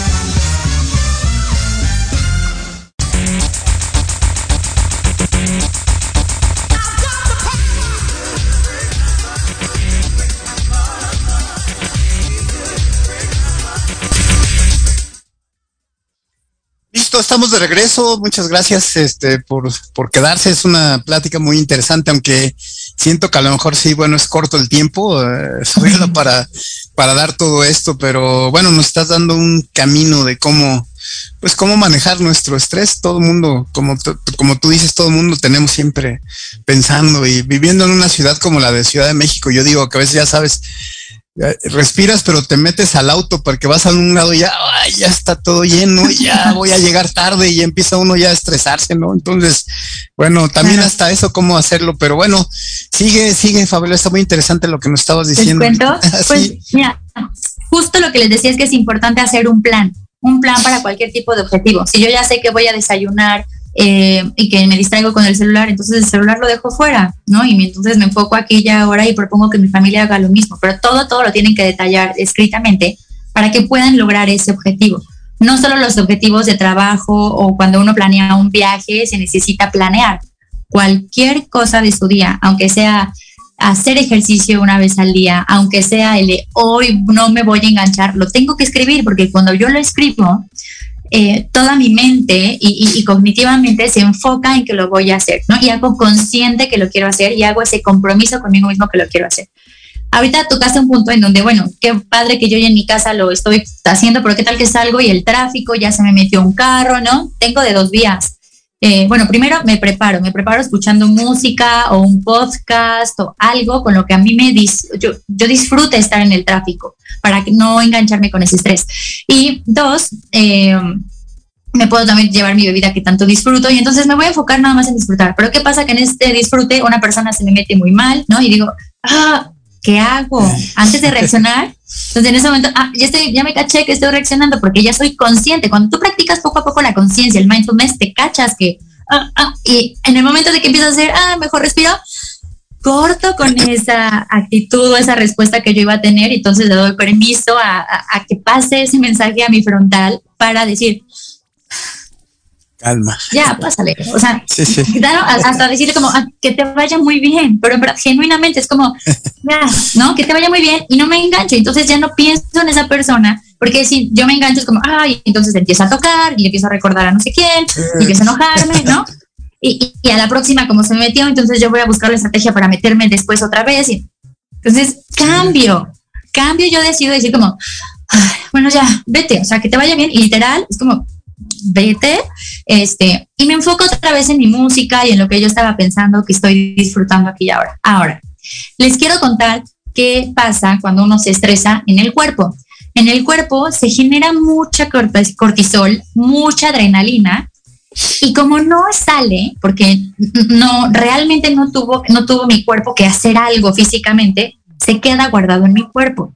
Estamos de regreso. Muchas gracias este, por, por quedarse. Es una plática muy interesante, aunque siento que a lo mejor sí, bueno, es corto el tiempo eh, para, para dar todo esto, pero bueno, nos estás dando un camino de cómo, pues cómo manejar nuestro estrés. Todo el mundo, como, como tú dices, todo el mundo tenemos siempre pensando y viviendo en una ciudad como la de Ciudad de México. Yo digo que a veces ya sabes, respiras, pero te metes al auto porque vas a un lado y ya, ya está todo lleno, ya voy a llegar tarde y empieza uno ya a estresarse, ¿no? Entonces, bueno, también hasta eso, cómo hacerlo, pero bueno, sigue, sigue, Fabiola, está muy interesante lo que nos estabas diciendo. ¿Te cuento? Pues mira, justo lo que les decía es que es importante hacer un plan, un plan para cualquier tipo de objetivo. Si yo ya sé que voy a desayunar, eh, y que me distraigo con el celular, entonces el celular lo dejo fuera, ¿no? Y entonces me enfoco aquí ya ahora y propongo que mi familia haga lo mismo, pero todo, todo lo tienen que detallar escritamente para que puedan lograr ese objetivo. No solo los objetivos de trabajo o cuando uno planea un viaje, se necesita planear cualquier cosa de su día, aunque sea hacer ejercicio una vez al día, aunque sea el de hoy no me voy a enganchar, lo tengo que escribir porque cuando yo lo escribo, eh, toda mi mente y, cognitivamente se enfoca en que lo voy a hacer, ¿no? Y hago consciente que lo quiero hacer y hago ese compromiso conmigo mismo que lo quiero hacer. ahorita tocaste un punto en donde, bueno, qué padre que yo ya en mi casa lo estoy haciendo, pero qué tal que salgo y el tráfico, ya se me metió un carro, ¿no? Tengo de dos vías. Eh, bueno, primero me preparo, me preparo escuchando música o un podcast o algo con lo que a mí me dis yo, yo disfrute estar en el tráfico para no engancharme con ese estrés. Y dos, eh, me puedo también llevar mi bebida que tanto disfruto y entonces me voy a enfocar nada más en disfrutar. Pero ¿qué pasa? Que en este disfrute una persona se me mete muy mal, ¿no? Y digo, ah, ¿qué hago? Antes de reaccionar, entonces en ese momento, ah, ya, estoy, ya me caché que estoy reaccionando porque ya soy consciente. Cuando tú practicas poco a poco la conciencia, el mindfulness, te cachas que, ah, ah, y en el momento de que empiezas a hacer, ah, mejor respiro, corto con esa actitud o esa respuesta que yo iba a tener, entonces le doy permiso a, a que pase ese mensaje a mi frontal para decir, calma. Ya, pásale. O sea, hasta decirle como ah, que te vaya muy bien, pero en verdad, genuinamente es como, ya, ¿no? Que te vaya muy bien y no me engancho. Entonces ya no pienso en esa persona, porque si yo me engancho es como, ay, entonces empieza a tocar y empiezo a recordar a no sé quién, y empiezo a enojarme, ¿no? Y, y, a la próxima, como se me metió, entonces yo voy a buscar la estrategia para meterme después otra vez. Y, entonces, cambio, cambio, yo decido decir como, bueno, ya, vete, o sea, que te vaya bien. Y literal, es como, vete, este, y me enfoco otra vez en mi música y en lo que yo estaba pensando que estoy disfrutando aquí y ahora. Ahora, les quiero contar qué pasa cuando uno se estresa en el cuerpo. En el cuerpo se genera mucha cortisol, mucha adrenalina, y como no sale, porque no realmente no tuvo, no tuvo mi cuerpo que hacer algo físicamente, se queda guardado en mi cuerpo.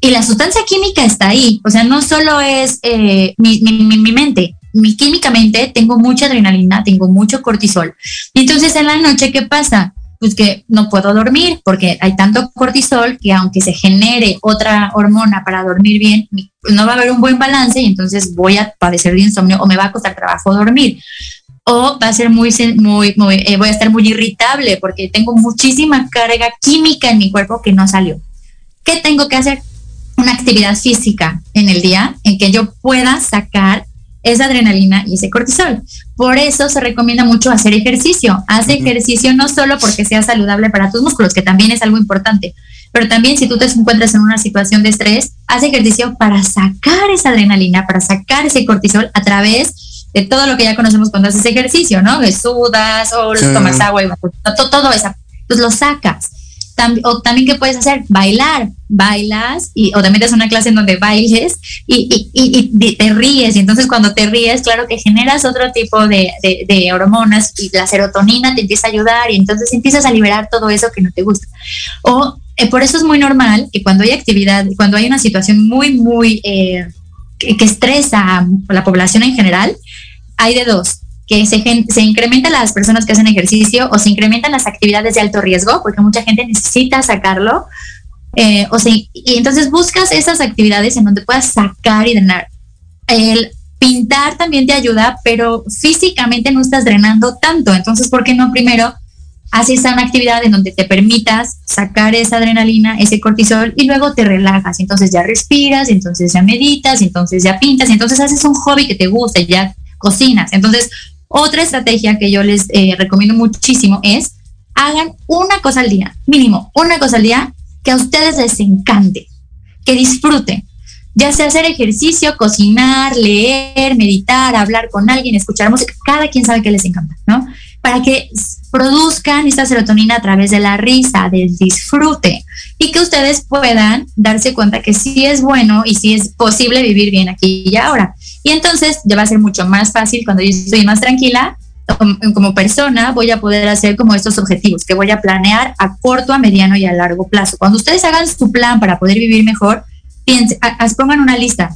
Y la sustancia química está ahí, o sea, no solo es eh, mi, mi, mente, mi químicamente tengo mucha adrenalina, tengo mucho cortisol. Y entonces en la noche, ¿qué pasa? Pues que no puedo dormir porque hay tanto cortisol que aunque se genere otra hormona para dormir bien, no va a haber un buen balance y entonces voy a padecer de insomnio o me va a costar trabajo dormir. O va a ser muy, muy, muy eh, voy a estar muy irritable porque tengo muchísima carga química en mi cuerpo que no salió. ¿Qué tengo que hacer? Una actividad física en el día en que yo pueda sacar esa adrenalina y ese cortisol. Por eso se recomienda mucho hacer ejercicio. Haz ejercicio no solo porque sea saludable para tus músculos, que también es algo importante, pero también si tú te encuentras en una situación de estrés, haz ejercicio para sacar esa adrenalina, para sacar ese cortisol a través de todo lo que ya conocemos cuando haces ejercicio, ¿no? Que sudas o tomas agua y todo, todo eso, pues lo sacas o también qué puedes hacer, bailar, bailas y o también es una clase en donde bailes y, y, y, te ríes y entonces cuando te ríes, claro que generas otro tipo de, de, hormonas y la serotonina te empieza a ayudar y entonces empiezas a liberar todo eso que no te gusta. O eh, por eso es muy normal que cuando hay actividad, cuando hay una situación muy, muy eh, que, que estresa a la población en general, hay de dos que se, se incrementan las personas que hacen ejercicio o se incrementan las actividades de alto riesgo, porque mucha gente necesita sacarlo. Eh, o y entonces buscas esas actividades en donde puedas sacar y drenar. El pintar también te ayuda, pero físicamente no estás drenando tanto. Entonces, ¿por qué no primero haces una actividad en donde te permitas sacar esa adrenalina, ese cortisol y luego te relajas? Entonces ya respiras, entonces ya meditas, entonces ya pintas, entonces haces un hobby que te gusta, ya cocinas. Entonces, otra estrategia que yo les eh, recomiendo muchísimo es hagan una cosa al día, mínimo, una cosa al día que a ustedes les encante, que disfruten. Ya sea hacer ejercicio, cocinar, leer, meditar, hablar con alguien, escuchar música, cada quien sabe que les encanta, ¿no? Para que produzcan esta serotonina a través de la risa, del disfrute y que ustedes puedan darse cuenta que sí es bueno y sí es posible vivir bien aquí y ahora. Y entonces ya va a ser mucho más fácil cuando yo estoy más tranquila como persona voy a poder hacer como estos objetivos que voy a planear a corto, a mediano y a largo plazo. Cuando ustedes hagan su plan para poder vivir mejor, piensen, pongan una lista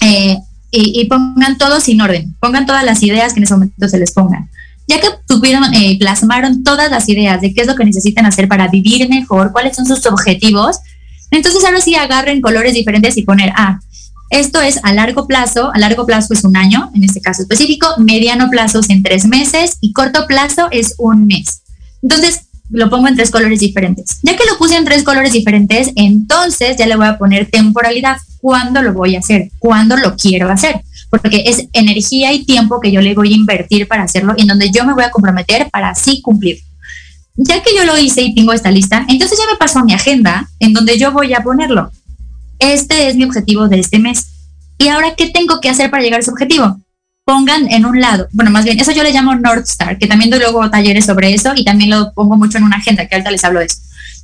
eh, y, pongan todo sin orden, pongan todas las ideas que en ese momento se les pongan. Ya que tuvieron, eh, plasmaron todas las ideas de qué es lo que necesitan hacer para vivir mejor, cuáles son sus objetivos, entonces ahora sí agarren colores diferentes y poner, ah, esto es a largo plazo, a largo plazo es un año, en este caso específico, mediano plazo es en tres meses y corto plazo es un mes. Entonces, lo pongo en tres colores diferentes. Ya que lo puse en tres colores diferentes, entonces ya le voy a poner temporalidad. ¿Cuándo lo voy a hacer? ¿Cuándo lo quiero hacer? Porque es energía y tiempo que yo le voy a invertir para hacerlo y en donde yo me voy a comprometer para así cumplir. ya que yo lo hice y tengo esta lista, entonces ya me paso a mi agenda en donde yo voy a ponerlo. Este es mi objetivo de este mes. ¿Y ahora qué tengo que hacer para llegar a ese objetivo? Pongan en un lado, bueno, más bien, eso yo le llamo North Star, que también doy luego talleres sobre eso y también lo pongo mucho en una agenda, que ahorita les hablo de eso.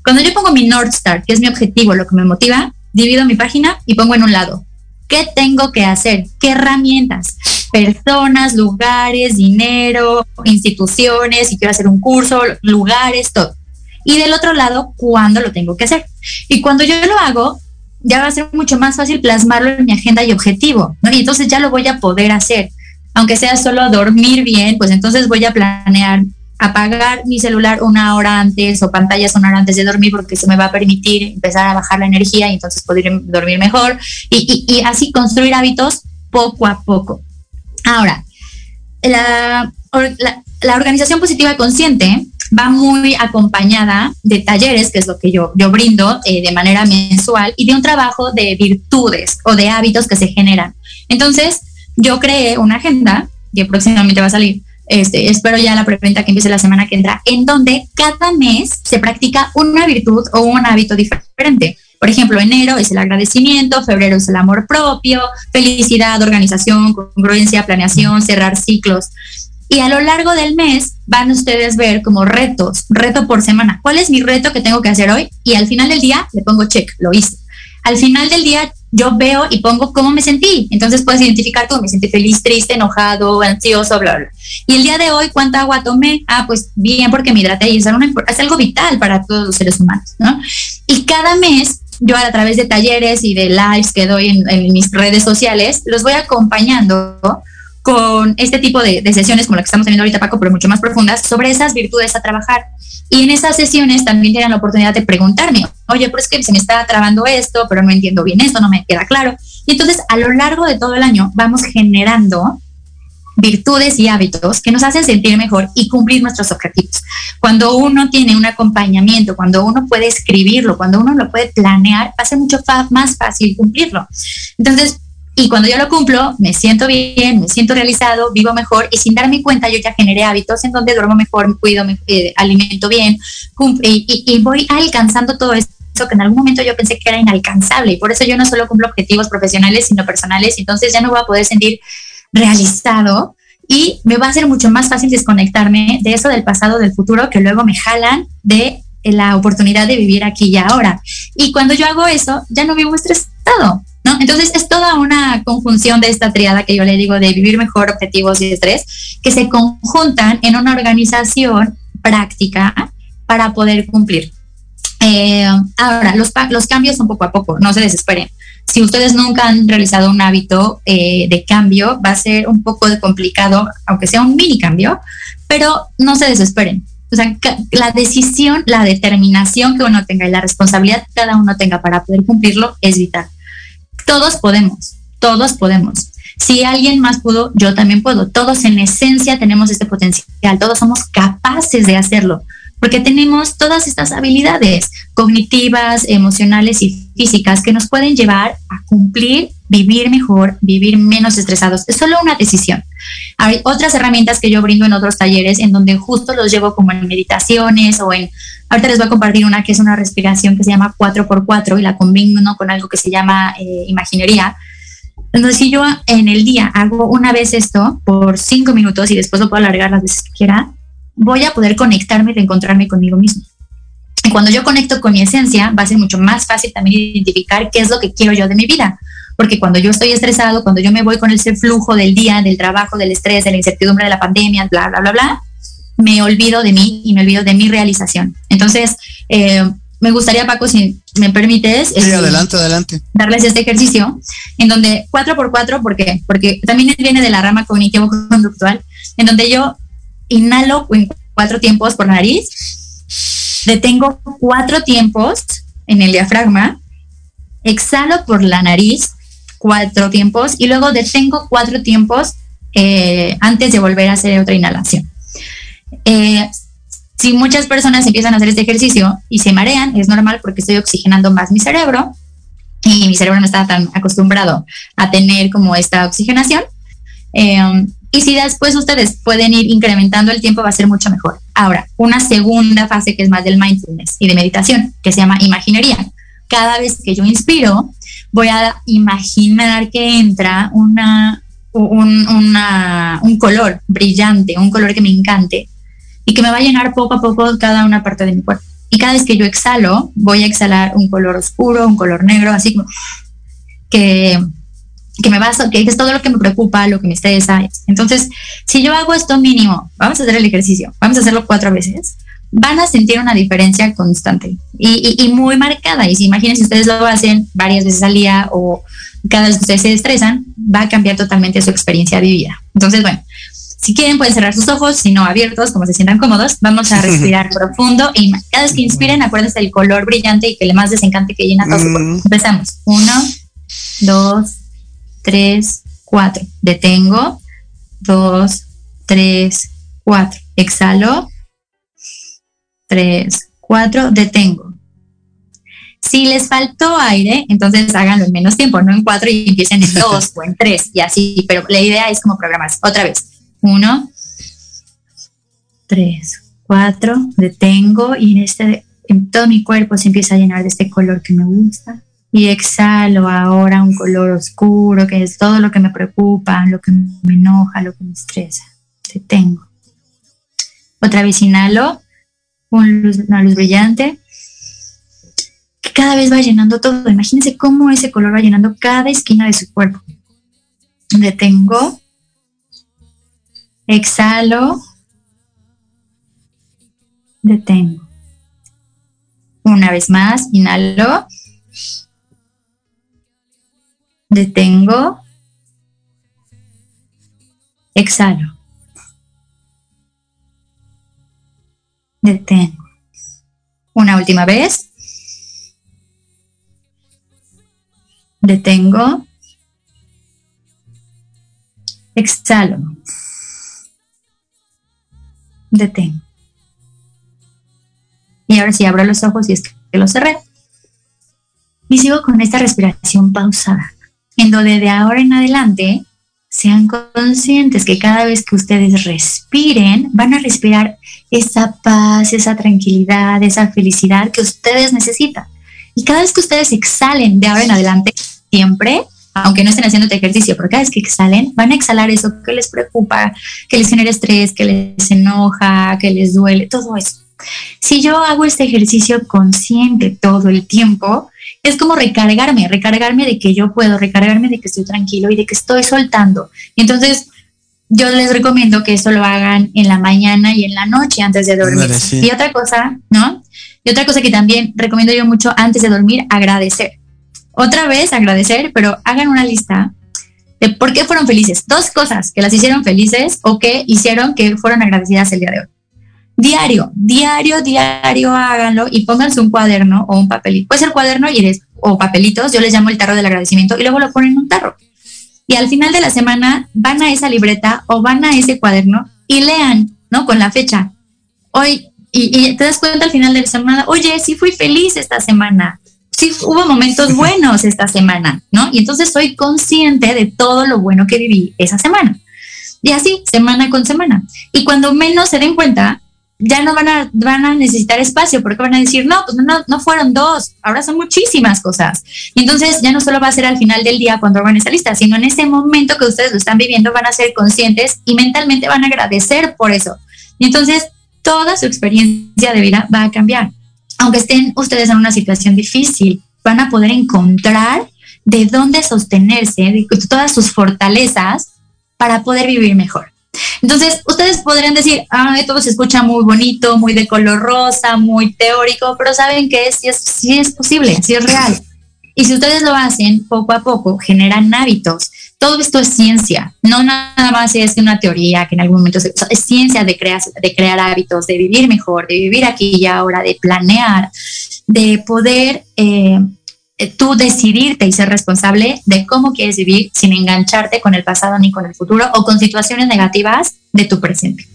Cuando yo pongo mi North Star, que es mi objetivo, lo que me motiva, divido mi página y pongo en un lado. ¿Qué tengo que hacer? ¿Qué herramientas? Personas, lugares, dinero, instituciones, si quiero hacer un curso, lugares, todo. Y del otro lado, ¿cuándo lo tengo que hacer? Y cuando yo lo hago, ya va a ser mucho más fácil plasmarlo en mi agenda y objetivo, ¿no? Y entonces ya lo voy a poder hacer. Aunque sea solo dormir bien, pues entonces voy a planear apagar mi celular una hora antes o pantallas una hora antes de dormir porque eso me va a permitir empezar a bajar la energía y entonces poder dormir mejor y, así construir hábitos poco a poco. Ahora, la, la, organización positiva consciente va muy acompañada de talleres, que es lo que yo, yo brindo eh, de manera mensual, y de un trabajo de virtudes o de hábitos que se generan. Entonces, yo creé una agenda que próximamente va a salir, este, espero ya la preventa que empiece la semana que entra, en donde cada mes se practica una virtud o un hábito diferente. Por ejemplo, enero es el agradecimiento, febrero es el amor propio, felicidad, organización, congruencia, planeación, cerrar ciclos. Y a lo largo del mes van ustedes ver como retos, reto por semana. ¿Cuál es mi reto que tengo que hacer hoy? Y al final del día le pongo check, lo hice. Al final del día yo veo y pongo cómo me sentí. Entonces puedes identificar tú, me sentí feliz, triste, enojado, ansioso, bla, bla. Y el día de hoy, ¿cuánta agua tomé? Ah, pues bien, porque me hidraté y es algo, es algo vital para todos los seres humanos, ¿no? Y cada mes, yo a través de talleres y de lives que doy en, en mis redes sociales, los voy acompañando con este tipo de, sesiones como la que estamos teniendo ahorita, Paco, pero mucho más profundas, sobre esas virtudes a trabajar. Y en esas sesiones también tienen la oportunidad de preguntarme, oye, pero es que se me está trabando esto, pero no entiendo bien esto, no me queda claro. Y entonces a lo largo de todo el año vamos generando virtudes y hábitos que nos hacen sentir mejor y cumplir nuestros objetivos. Cuando uno tiene un acompañamiento, cuando uno puede escribirlo, cuando uno lo puede planear, va a ser mucho más fácil cumplirlo. Entonces, y cuando yo lo cumplo, me siento bien, me siento realizado, vivo mejor y sin darme cuenta yo ya generé hábitos en donde duermo mejor, me cuido, me eh, alimento bien y, y, voy alcanzando todo eso que en algún momento yo pensé que era inalcanzable y por eso yo no solo cumplo objetivos profesionales, sino personales, entonces ya no voy a poder sentir realizado y me va a ser mucho más fácil desconectarme de eso del pasado, del futuro, que luego me jalan de la oportunidad de vivir aquí y ahora. Y cuando yo hago eso, ya no vivo estresado, entonces es toda una conjunción de esta triada que yo le digo de vivir mejor, objetivos y estrés, que se conjuntan en una organización práctica para poder cumplir. Eh, ahora, los, los cambios son poco a poco, no se desesperen. Si ustedes nunca han realizado un hábito eh, de cambio, va a ser un poco complicado, aunque sea un mini cambio, pero no se desesperen. O sea, la decisión, la determinación que uno tenga y la responsabilidad que cada uno tenga para poder cumplirlo es vital. Todos podemos, todos podemos. Si alguien más pudo, yo también puedo. Todos en esencia tenemos este potencial, todos somos capaces de hacerlo, porque tenemos todas estas habilidades cognitivas, emocionales y físicas que nos pueden llevar a cumplir, vivir mejor, vivir menos estresados. Es solo una decisión. Hay otras herramientas que yo brindo en otros talleres en donde justo los llevo como en meditaciones o en Ahorita les voy a compartir una que es una respiración que se llama 4x4 y la combino con algo que se llama eh, imaginería. Entonces, si yo en el día hago una vez esto por cinco minutos y después lo puedo alargar las veces que quiera, voy a poder conectarme y encontrarme conmigo mismo. Y cuando yo conecto con mi esencia, va a ser mucho más fácil también identificar qué es lo que quiero yo de mi vida. Porque cuando yo estoy estresado, cuando yo me voy con el flujo del día, del trabajo, del estrés, de la incertidumbre de la pandemia, bla, bla, bla, bla, me olvido de mí y me olvido de mi realización. Entonces, eh, me gustaría, Paco, si me permites. Sí, adelante, adelante. Darles este ejercicio en donde cuatro por cuatro, ¿por qué? Porque también viene de la rama cognitivo-conductual, en donde yo inhalo en cuatro tiempos por nariz, detengo cuatro tiempos en el diafragma, exhalo por la nariz cuatro tiempos y luego detengo cuatro tiempos eh, antes de volver a hacer otra inhalación. Eh, si muchas personas empiezan a hacer este ejercicio y se marean, es normal porque estoy oxigenando más mi cerebro y mi cerebro no está tan acostumbrado a tener como esta oxigenación. Eh, Y si después ustedes pueden ir incrementando el tiempo, va a ser mucho mejor. Ahora, una segunda fase que es más del mindfulness y de meditación, que se llama imaginería. Cada vez que yo inspiro, voy a imaginar que entra una, un, un color brillante, un color que me encante y que me va a llenar poco a poco cada una parte de mi cuerpo. Y cada vez que yo exhalo, voy a exhalar un color oscuro, un color negro, así como que que me basa, que es todo lo que me preocupa, lo que me estresa. Entonces, si yo hago esto mínimo, vamos a hacer el ejercicio, vamos a hacerlo cuatro veces, van a sentir una diferencia constante y, muy marcada. Y si imagínense ustedes lo hacen varias veces al día o cada vez que ustedes se estresan, va a cambiar totalmente su experiencia vivida. Entonces, bueno, si quieren pueden cerrar sus ojos, si no abiertos, como se sientan cómodos, vamos a respirar profundo y cada vez que inspiren, acuérdense del color brillante y que le más desencante que llena todo su cuerpo. Mm. Empezamos. Uno, dos, tres, cuatro. Detengo. Dos, tres, cuatro. Exhalo. Tres, cuatro. Detengo. Si les faltó aire, entonces háganlo en menos tiempo, no en cuatro y empiecen en dos o en tres y así, pero la idea es como programarse. Otra vez. Uno, tres, cuatro. Detengo y en, este, en todo mi cuerpo se empieza a llenar de este color que me gusta y exhalo ahora un color oscuro, que es todo lo que me preocupa, lo que me enoja, lo que me estresa. Detengo. Otra vez inhalo una luz brillante que cada vez va llenando todo. Imagínense cómo ese color va llenando cada esquina de su cuerpo. Detengo. Exhalo. Detengo. Una vez más, inhalo detengo, exhalo, detengo. Una última vez, detengo, exhalo, detengo. Y ahora sí abro los ojos y es que los cerré. Y sigo con esta respiración pausada en donde de ahora en adelante sean conscientes que cada vez que ustedes respiren, van a respirar esa paz, esa tranquilidad, esa felicidad que ustedes necesitan. Y cada vez que ustedes exhalen de ahora en adelante, siempre, aunque no estén haciendo este ejercicio, pero cada vez que exhalen, van a exhalar eso que les preocupa, que les genera estrés, que les enoja, que les duele, todo eso. Si yo hago este ejercicio consciente todo el tiempo, es como recargarme, recargarme de que yo puedo, recargarme de que estoy tranquilo y de que estoy soltando. entonces, yo les recomiendo que eso lo hagan en la mañana y en la noche antes de dormir. Y otra cosa, ¿no? Y otra cosa que también recomiendo yo mucho antes de dormir, agradecer. Otra vez agradecer, pero hagan una lista de por qué fueron felices. Dos cosas que las hicieron felices o que hicieron que fueron agradecidas el día de hoy. Diario, diario, diario háganlo y pónganse un cuaderno o un papelito. Puede ser cuaderno y o papelitos, yo les llamo el tarro del agradecimiento y luego lo ponen en un tarro. Y al final de la semana van a esa libreta o van a ese cuaderno y lean, ¿no? Con la fecha. Hoy, y, te das cuenta al final de la semana, oye, sí fui feliz esta semana, sí hubo momentos buenos esta semana, ¿no? Y entonces soy consciente de todo lo bueno que viví esa semana. Y así, semana con semana. Y cuando menos se den cuenta, ya no van a, van a necesitar espacio porque van a decir, no, pues no, no fueron dos, ahora son muchísimas cosas. Y entonces ya no solo va a ser al final del día cuando hagan esa lista, sino en ese momento que ustedes lo están viviendo van a ser conscientes y mentalmente van a agradecer por eso. Y entonces toda su experiencia de vida va a cambiar. Aunque estén ustedes en una situación difícil, van a poder encontrar de dónde sostenerse, de todas sus fortalezas para poder vivir mejor. Entonces, ustedes podrían decir, ah, todo se escucha muy bonito, muy de color rosa, muy teórico, pero saben que sí es, sí es posible, sí es real. Y si ustedes lo hacen poco a poco, generan hábitos. Todo esto es ciencia, no nada más es una teoría que en algún momento se, es ciencia de crear, de crear hábitos, de vivir mejor, de vivir aquí y ahora, de planear, de poder eh, tú decidirte y ser responsable de cómo quieres vivir sin engancharte con el pasado ni con el futuro o con situaciones negativas de tu presente.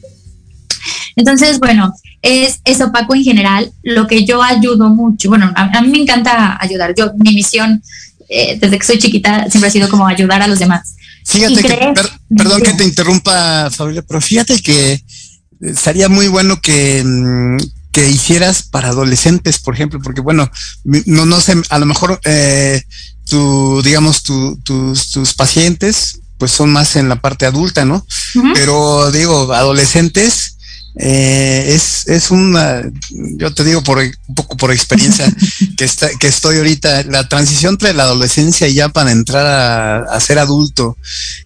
Entonces, bueno, es eso, Paco, en general, lo que yo ayudo mucho, bueno, a, mí me encanta ayudar, yo, mi misión eh, desde que soy chiquita siempre ha sido como ayudar a los demás. Fíjate que, perdón que te interrumpa, Fabiola, pero fíjate que sería muy bueno que, mm, que hicieras para adolescentes, por ejemplo, porque bueno, no, no sé, a lo mejor eh, tu, digamos, tu, tus, tus pacientes, pues son más en la parte adulta, ¿no? Pero digo, adolescentes, eh, es, es una, yo te digo por un poco por experiencia que, está, que estoy ahorita, la transición entre la adolescencia y ya para entrar a, ser adulto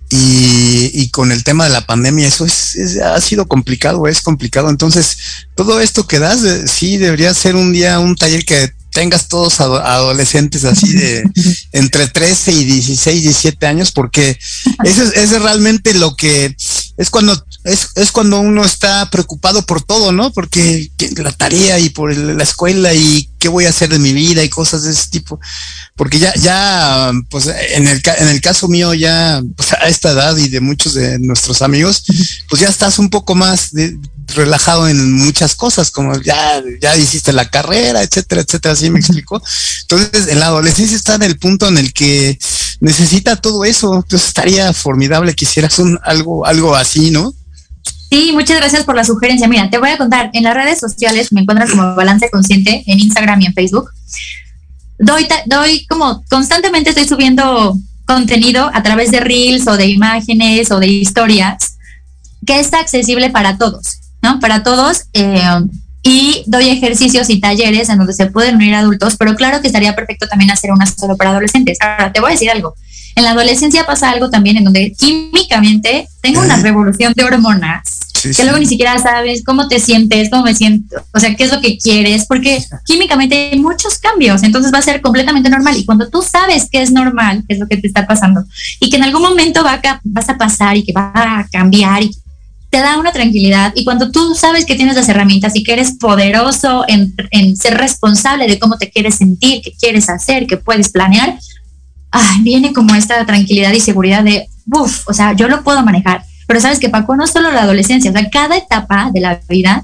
y, y, con el tema de la pandemia, eso es, ha sido complicado, es complicado. Entonces, todo esto que das, eh, sí, debería ser un día un taller que tengas todos adolescentes así de entre 13 y 16, 17 años, porque eso es, eso es realmente lo que es cuando es, es, cuando uno está preocupado por todo, ¿no? Porque la tarea y por la escuela y qué voy a hacer de mi vida y cosas de ese tipo. Porque ya, ya, pues en el, en el caso mío, ya pues, a esta edad y de muchos de nuestros amigos, pues ya estás un poco más de, relajado en muchas cosas, como ya, ya hiciste la carrera, etcétera, etcétera, así me explicó. Entonces, en la adolescencia está en el punto en el que necesita todo eso. Entonces estaría formidable que hicieras un algo, algo así, ¿no? Sí, muchas gracias por la sugerencia. Mira, te voy a contar, en las redes sociales me encuentras como Balance Consciente en Instagram y en Facebook. Doy, doy como constantemente estoy subiendo contenido a través de reels o de imágenes o de historias que está accesible para todos, ¿no? Para todos. Eh, y doy ejercicios y talleres en donde se pueden unir adultos, pero claro que estaría perfecto también hacer una solo para adolescentes. Ahora, te voy a decir algo. En la adolescencia pasa algo también en donde químicamente tengo una revolución de hormonas que luego ni siquiera sabes cómo te sientes, cómo me siento, o sea, qué es lo que quieres, porque químicamente hay muchos cambios, entonces va a ser completamente normal. Y cuando tú sabes que es normal, qué es lo que te está pasando, y que en algún momento va a, vas a pasar y que va a cambiar y te da una tranquilidad y cuando tú sabes que tienes las herramientas y que eres poderoso en, en ser responsable de cómo te quieres sentir, qué quieres hacer, que puedes planear, ah, viene como esta tranquilidad y seguridad de, uff, o sea, yo lo puedo manejar. Pero sabes que Paco no solo la adolescencia, o sea, cada etapa de la vida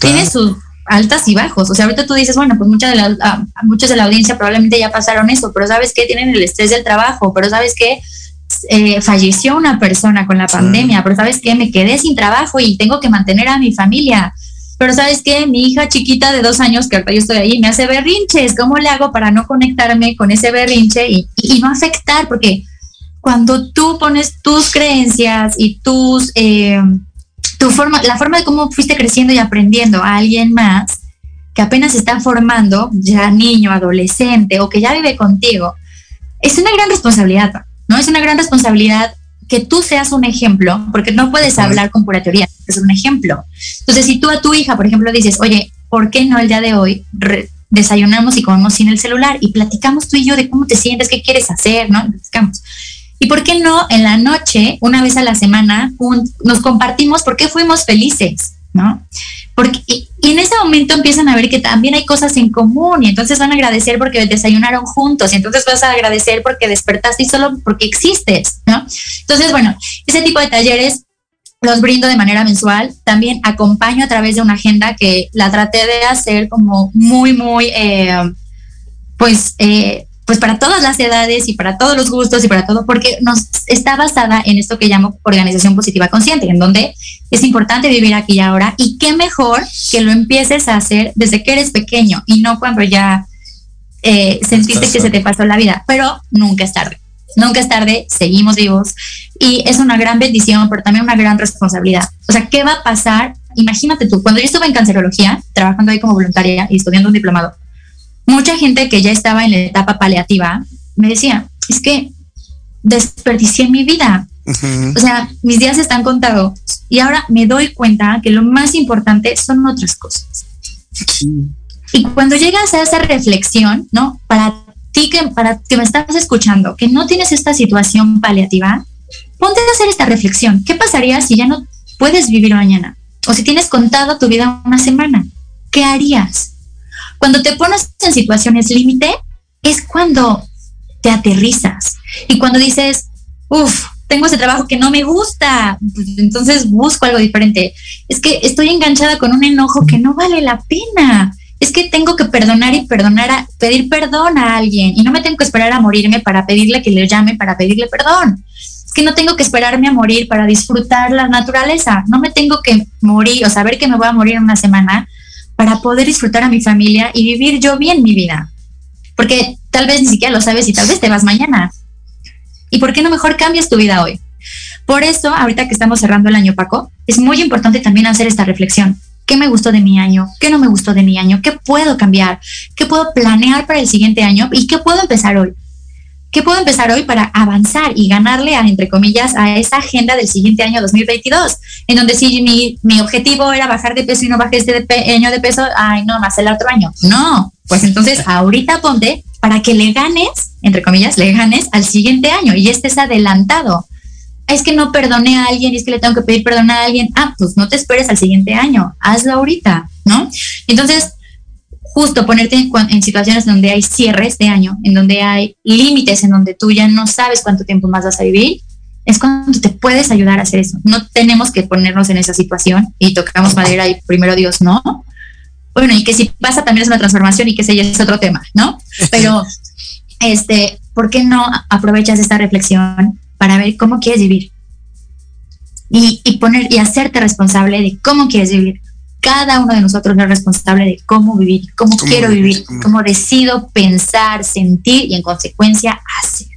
tiene sus altas y bajos. O sea, ahorita tú dices, bueno, pues mucha de la, ah, muchos de la audiencia probablemente ya pasaron eso, pero sabes que tienen el estrés del trabajo, pero sabes que eh, falleció una persona con la pandemia, pero sabes que me quedé sin trabajo y tengo que mantener a mi familia. Pero sabes que mi hija chiquita de dos años, que ahorita yo estoy ahí, me hace berrinches. ¿Cómo le hago para no conectarme con ese berrinche y, no afectar? Porque cuando tú pones tus creencias y tus, eh, tu forma, la forma de cómo fuiste creciendo y aprendiendo a alguien más que apenas se está formando, ya niño, adolescente o que ya vive contigo, es una gran responsabilidad, ¿no? Es una gran responsabilidad que tú seas un ejemplo, porque no puedes hablar con pura teoría, es un ejemplo. Entonces, si tú a tu hija, por ejemplo, dices, oye, ¿por qué no el día de hoy desayunamos y comemos sin el celular y platicamos tú y yo de cómo te sientes, qué quieres hacer, ¿no? Platicamos. ¿Y por qué no en la noche, una vez a la semana, nos compartimos por qué fuimos felices, ¿no? Porque, y, en ese momento empiezan a ver que también hay cosas en común y entonces van a agradecer porque desayunaron juntos y entonces vas a agradecer porque despertaste y solo porque existes, ¿no? Entonces, bueno, ese tipo de talleres los brindo de manera mensual. También acompaño a través de una agenda que la traté de hacer como muy, muy, eh, pues, eh, pues para todas las edades y para todos los gustos y para todo, porque nos está basada en esto que llamo organización positiva consciente, en donde es importante vivir aquí y ahora y qué mejor que lo empieces a hacer desde que eres pequeño y no cuando ya eh, sentiste que se te pasó la vida, pero nunca es tarde. Nunca es tarde, seguimos vivos y es una gran bendición, pero también una gran responsabilidad. O sea, ¿qué va a pasar? Imagínate tú, cuando yo estuve en cancerología, trabajando ahí como voluntaria y estudiando un diplomado, mucha gente que ya estaba en la etapa paliativa me decía, es que desperdicié mi vida. O sea, mis días están contados y ahora me doy cuenta que lo más importante son otras cosas. Y cuando llegas a esa reflexión, ¿no? Para ti que, para que me estás escuchando, que no tienes esta situación paliativa, ponte a hacer esta reflexión. ¿Qué pasaría si ya no puedes vivir mañana? O si tienes contado tu vida una semana, ¿qué harías? Cuando te pones en situaciones límite, es cuando te aterrizas. Y cuando dices, uff, tengo ese trabajo que no me gusta, pues, entonces busco algo diferente. Es que estoy enganchada con un enojo que no vale la pena. Es que tengo que perdonar y perdonar a, pedir perdón a alguien y no me tengo que esperar a morirme para pedirle que le llame para pedirle perdón. que no tengo que esperarme a morir para disfrutar la naturaleza, no me tengo que morir o saber que me voy a morir en una semana para poder disfrutar a mi familia y vivir yo bien mi vida. Porque tal vez ni siquiera lo sabes y tal vez te vas mañana. ¿Y por qué no mejor cambias tu vida hoy? Por eso, ahorita que estamos cerrando el año, Paco, es muy importante también hacer esta reflexión. ¿Qué me gustó de mi año? ¿Qué no me gustó de mi año? ¿Qué puedo cambiar? ¿Qué puedo planear para el siguiente año? ¿Y qué puedo empezar hoy? ¿Qué puedo empezar hoy para avanzar y ganarle, a, entre comillas, a esa agenda del siguiente año 2022? En donde si mi, mi objetivo era bajar de peso y no bajé este año de peso, ay, no, más el otro año. No, pues entonces ahorita ponte para que le ganes, entre comillas, le ganes al siguiente año y estés adelantado. Es que no perdoné a alguien es que le tengo que pedir perdón a alguien. Ah, pues no te esperes al siguiente año, hazlo ahorita, ¿no? Entonces, justo ponerte en, situaciones donde hay cierres de año, en donde hay límites, en donde tú ya no sabes cuánto tiempo más vas a vivir, es cuando te puedes ayudar a hacer eso. No tenemos que ponernos en esa situación y tocamos madera y primero Dios no. Bueno, y que si pasa también es una transformación y que ese ya es otro tema, ¿no? Pero, este, ¿por qué no aprovechas esta reflexión para ver cómo quieres vivir? Y, y poner y hacerte responsable de cómo quieres vivir cada uno de nosotros es responsable de cómo vivir, cómo, quiero vivir, cómo decido pensar, sentir y en consecuencia hacer.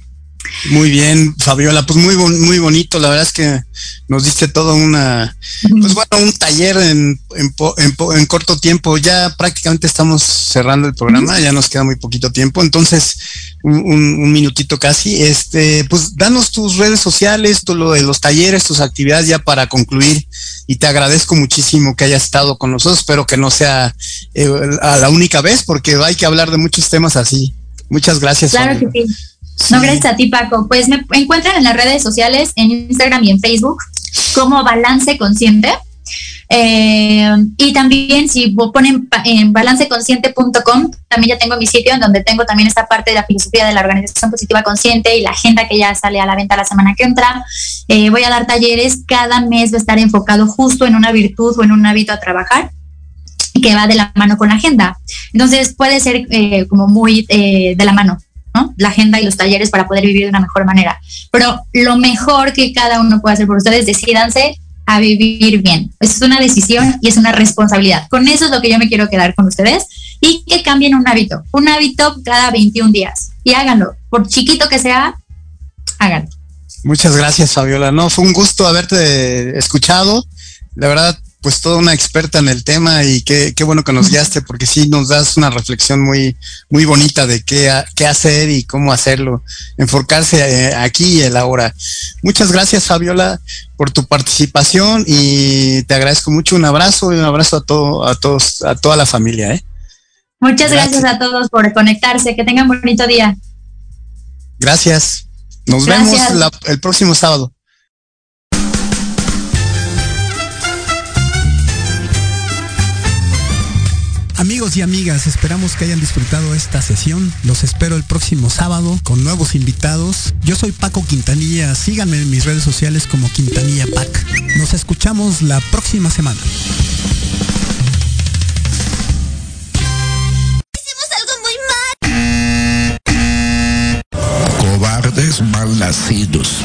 Muy bien, Fabiola, pues muy muy bonito, la verdad es que nos diste todo una, pues bueno, un taller en, en, corto tiempo, ya prácticamente estamos cerrando el programa, ya nos queda muy poquito tiempo, entonces un, minutito casi, este, pues danos tus redes sociales, todo lo de los talleres, tus actividades ya para concluir y te agradezco muchísimo que hayas estado con nosotros, espero que no sea eh, a la única vez porque hay que hablar de muchos temas así. Muchas gracias. Claro que sí. No, gracias a ti, Paco. Pues me encuentran en las redes sociales, en Instagram y en Facebook, como Balance Consciente. Eh, y también si ponen en balanceconsciente.com, también ya tengo mi sitio en donde tengo también esta parte de la filosofía de la organización positiva consciente y la agenda que ya sale a la venta la semana que entra. Eh, voy a dar talleres, cada mes va a estar enfocado justo en una virtud o en un hábito a trabajar que va de la mano con la agenda. Entonces puede ser eh, como muy de la mano. La agenda y los talleres para poder vivir de una mejor manera. Pero lo mejor que cada uno puede hacer por ustedes, decidanse a vivir bien. Es una decisión y es una responsabilidad. Con eso es lo que yo me quiero quedar con ustedes y que cambien un hábito. Un hábito cada 21 días. Y háganlo. Por chiquito que sea, háganlo. Muchas gracias, Fabiola. No, fue un gusto haberte escuchado. La verdad, pues toda una experta en el tema y qué, qué bueno que nos guiaste porque sí nos das una reflexión muy, muy bonita de qué, qué hacer y cómo hacerlo, enfocarse eh, aquí y el ahora. Muchas gracias Fabiola por tu participación y te agradezco mucho. Un abrazo y un abrazo a todo, a todos, a toda la familia. ¿eh? Muchas gracias. a todos por conectarse. Que tengan un bonito día. Gracias. Nos vemos el próximo sábado. Amigos y amigas, esperamos que hayan disfrutado esta sesión. Los espero el próximo sábado con nuevos invitados. Yo soy Paco Quintanilla. Síganme en mis redes sociales como Quintanilla Pac. Nos escuchamos la próxima semana. Hicimos algo muy mal. Cobardes mal nacidos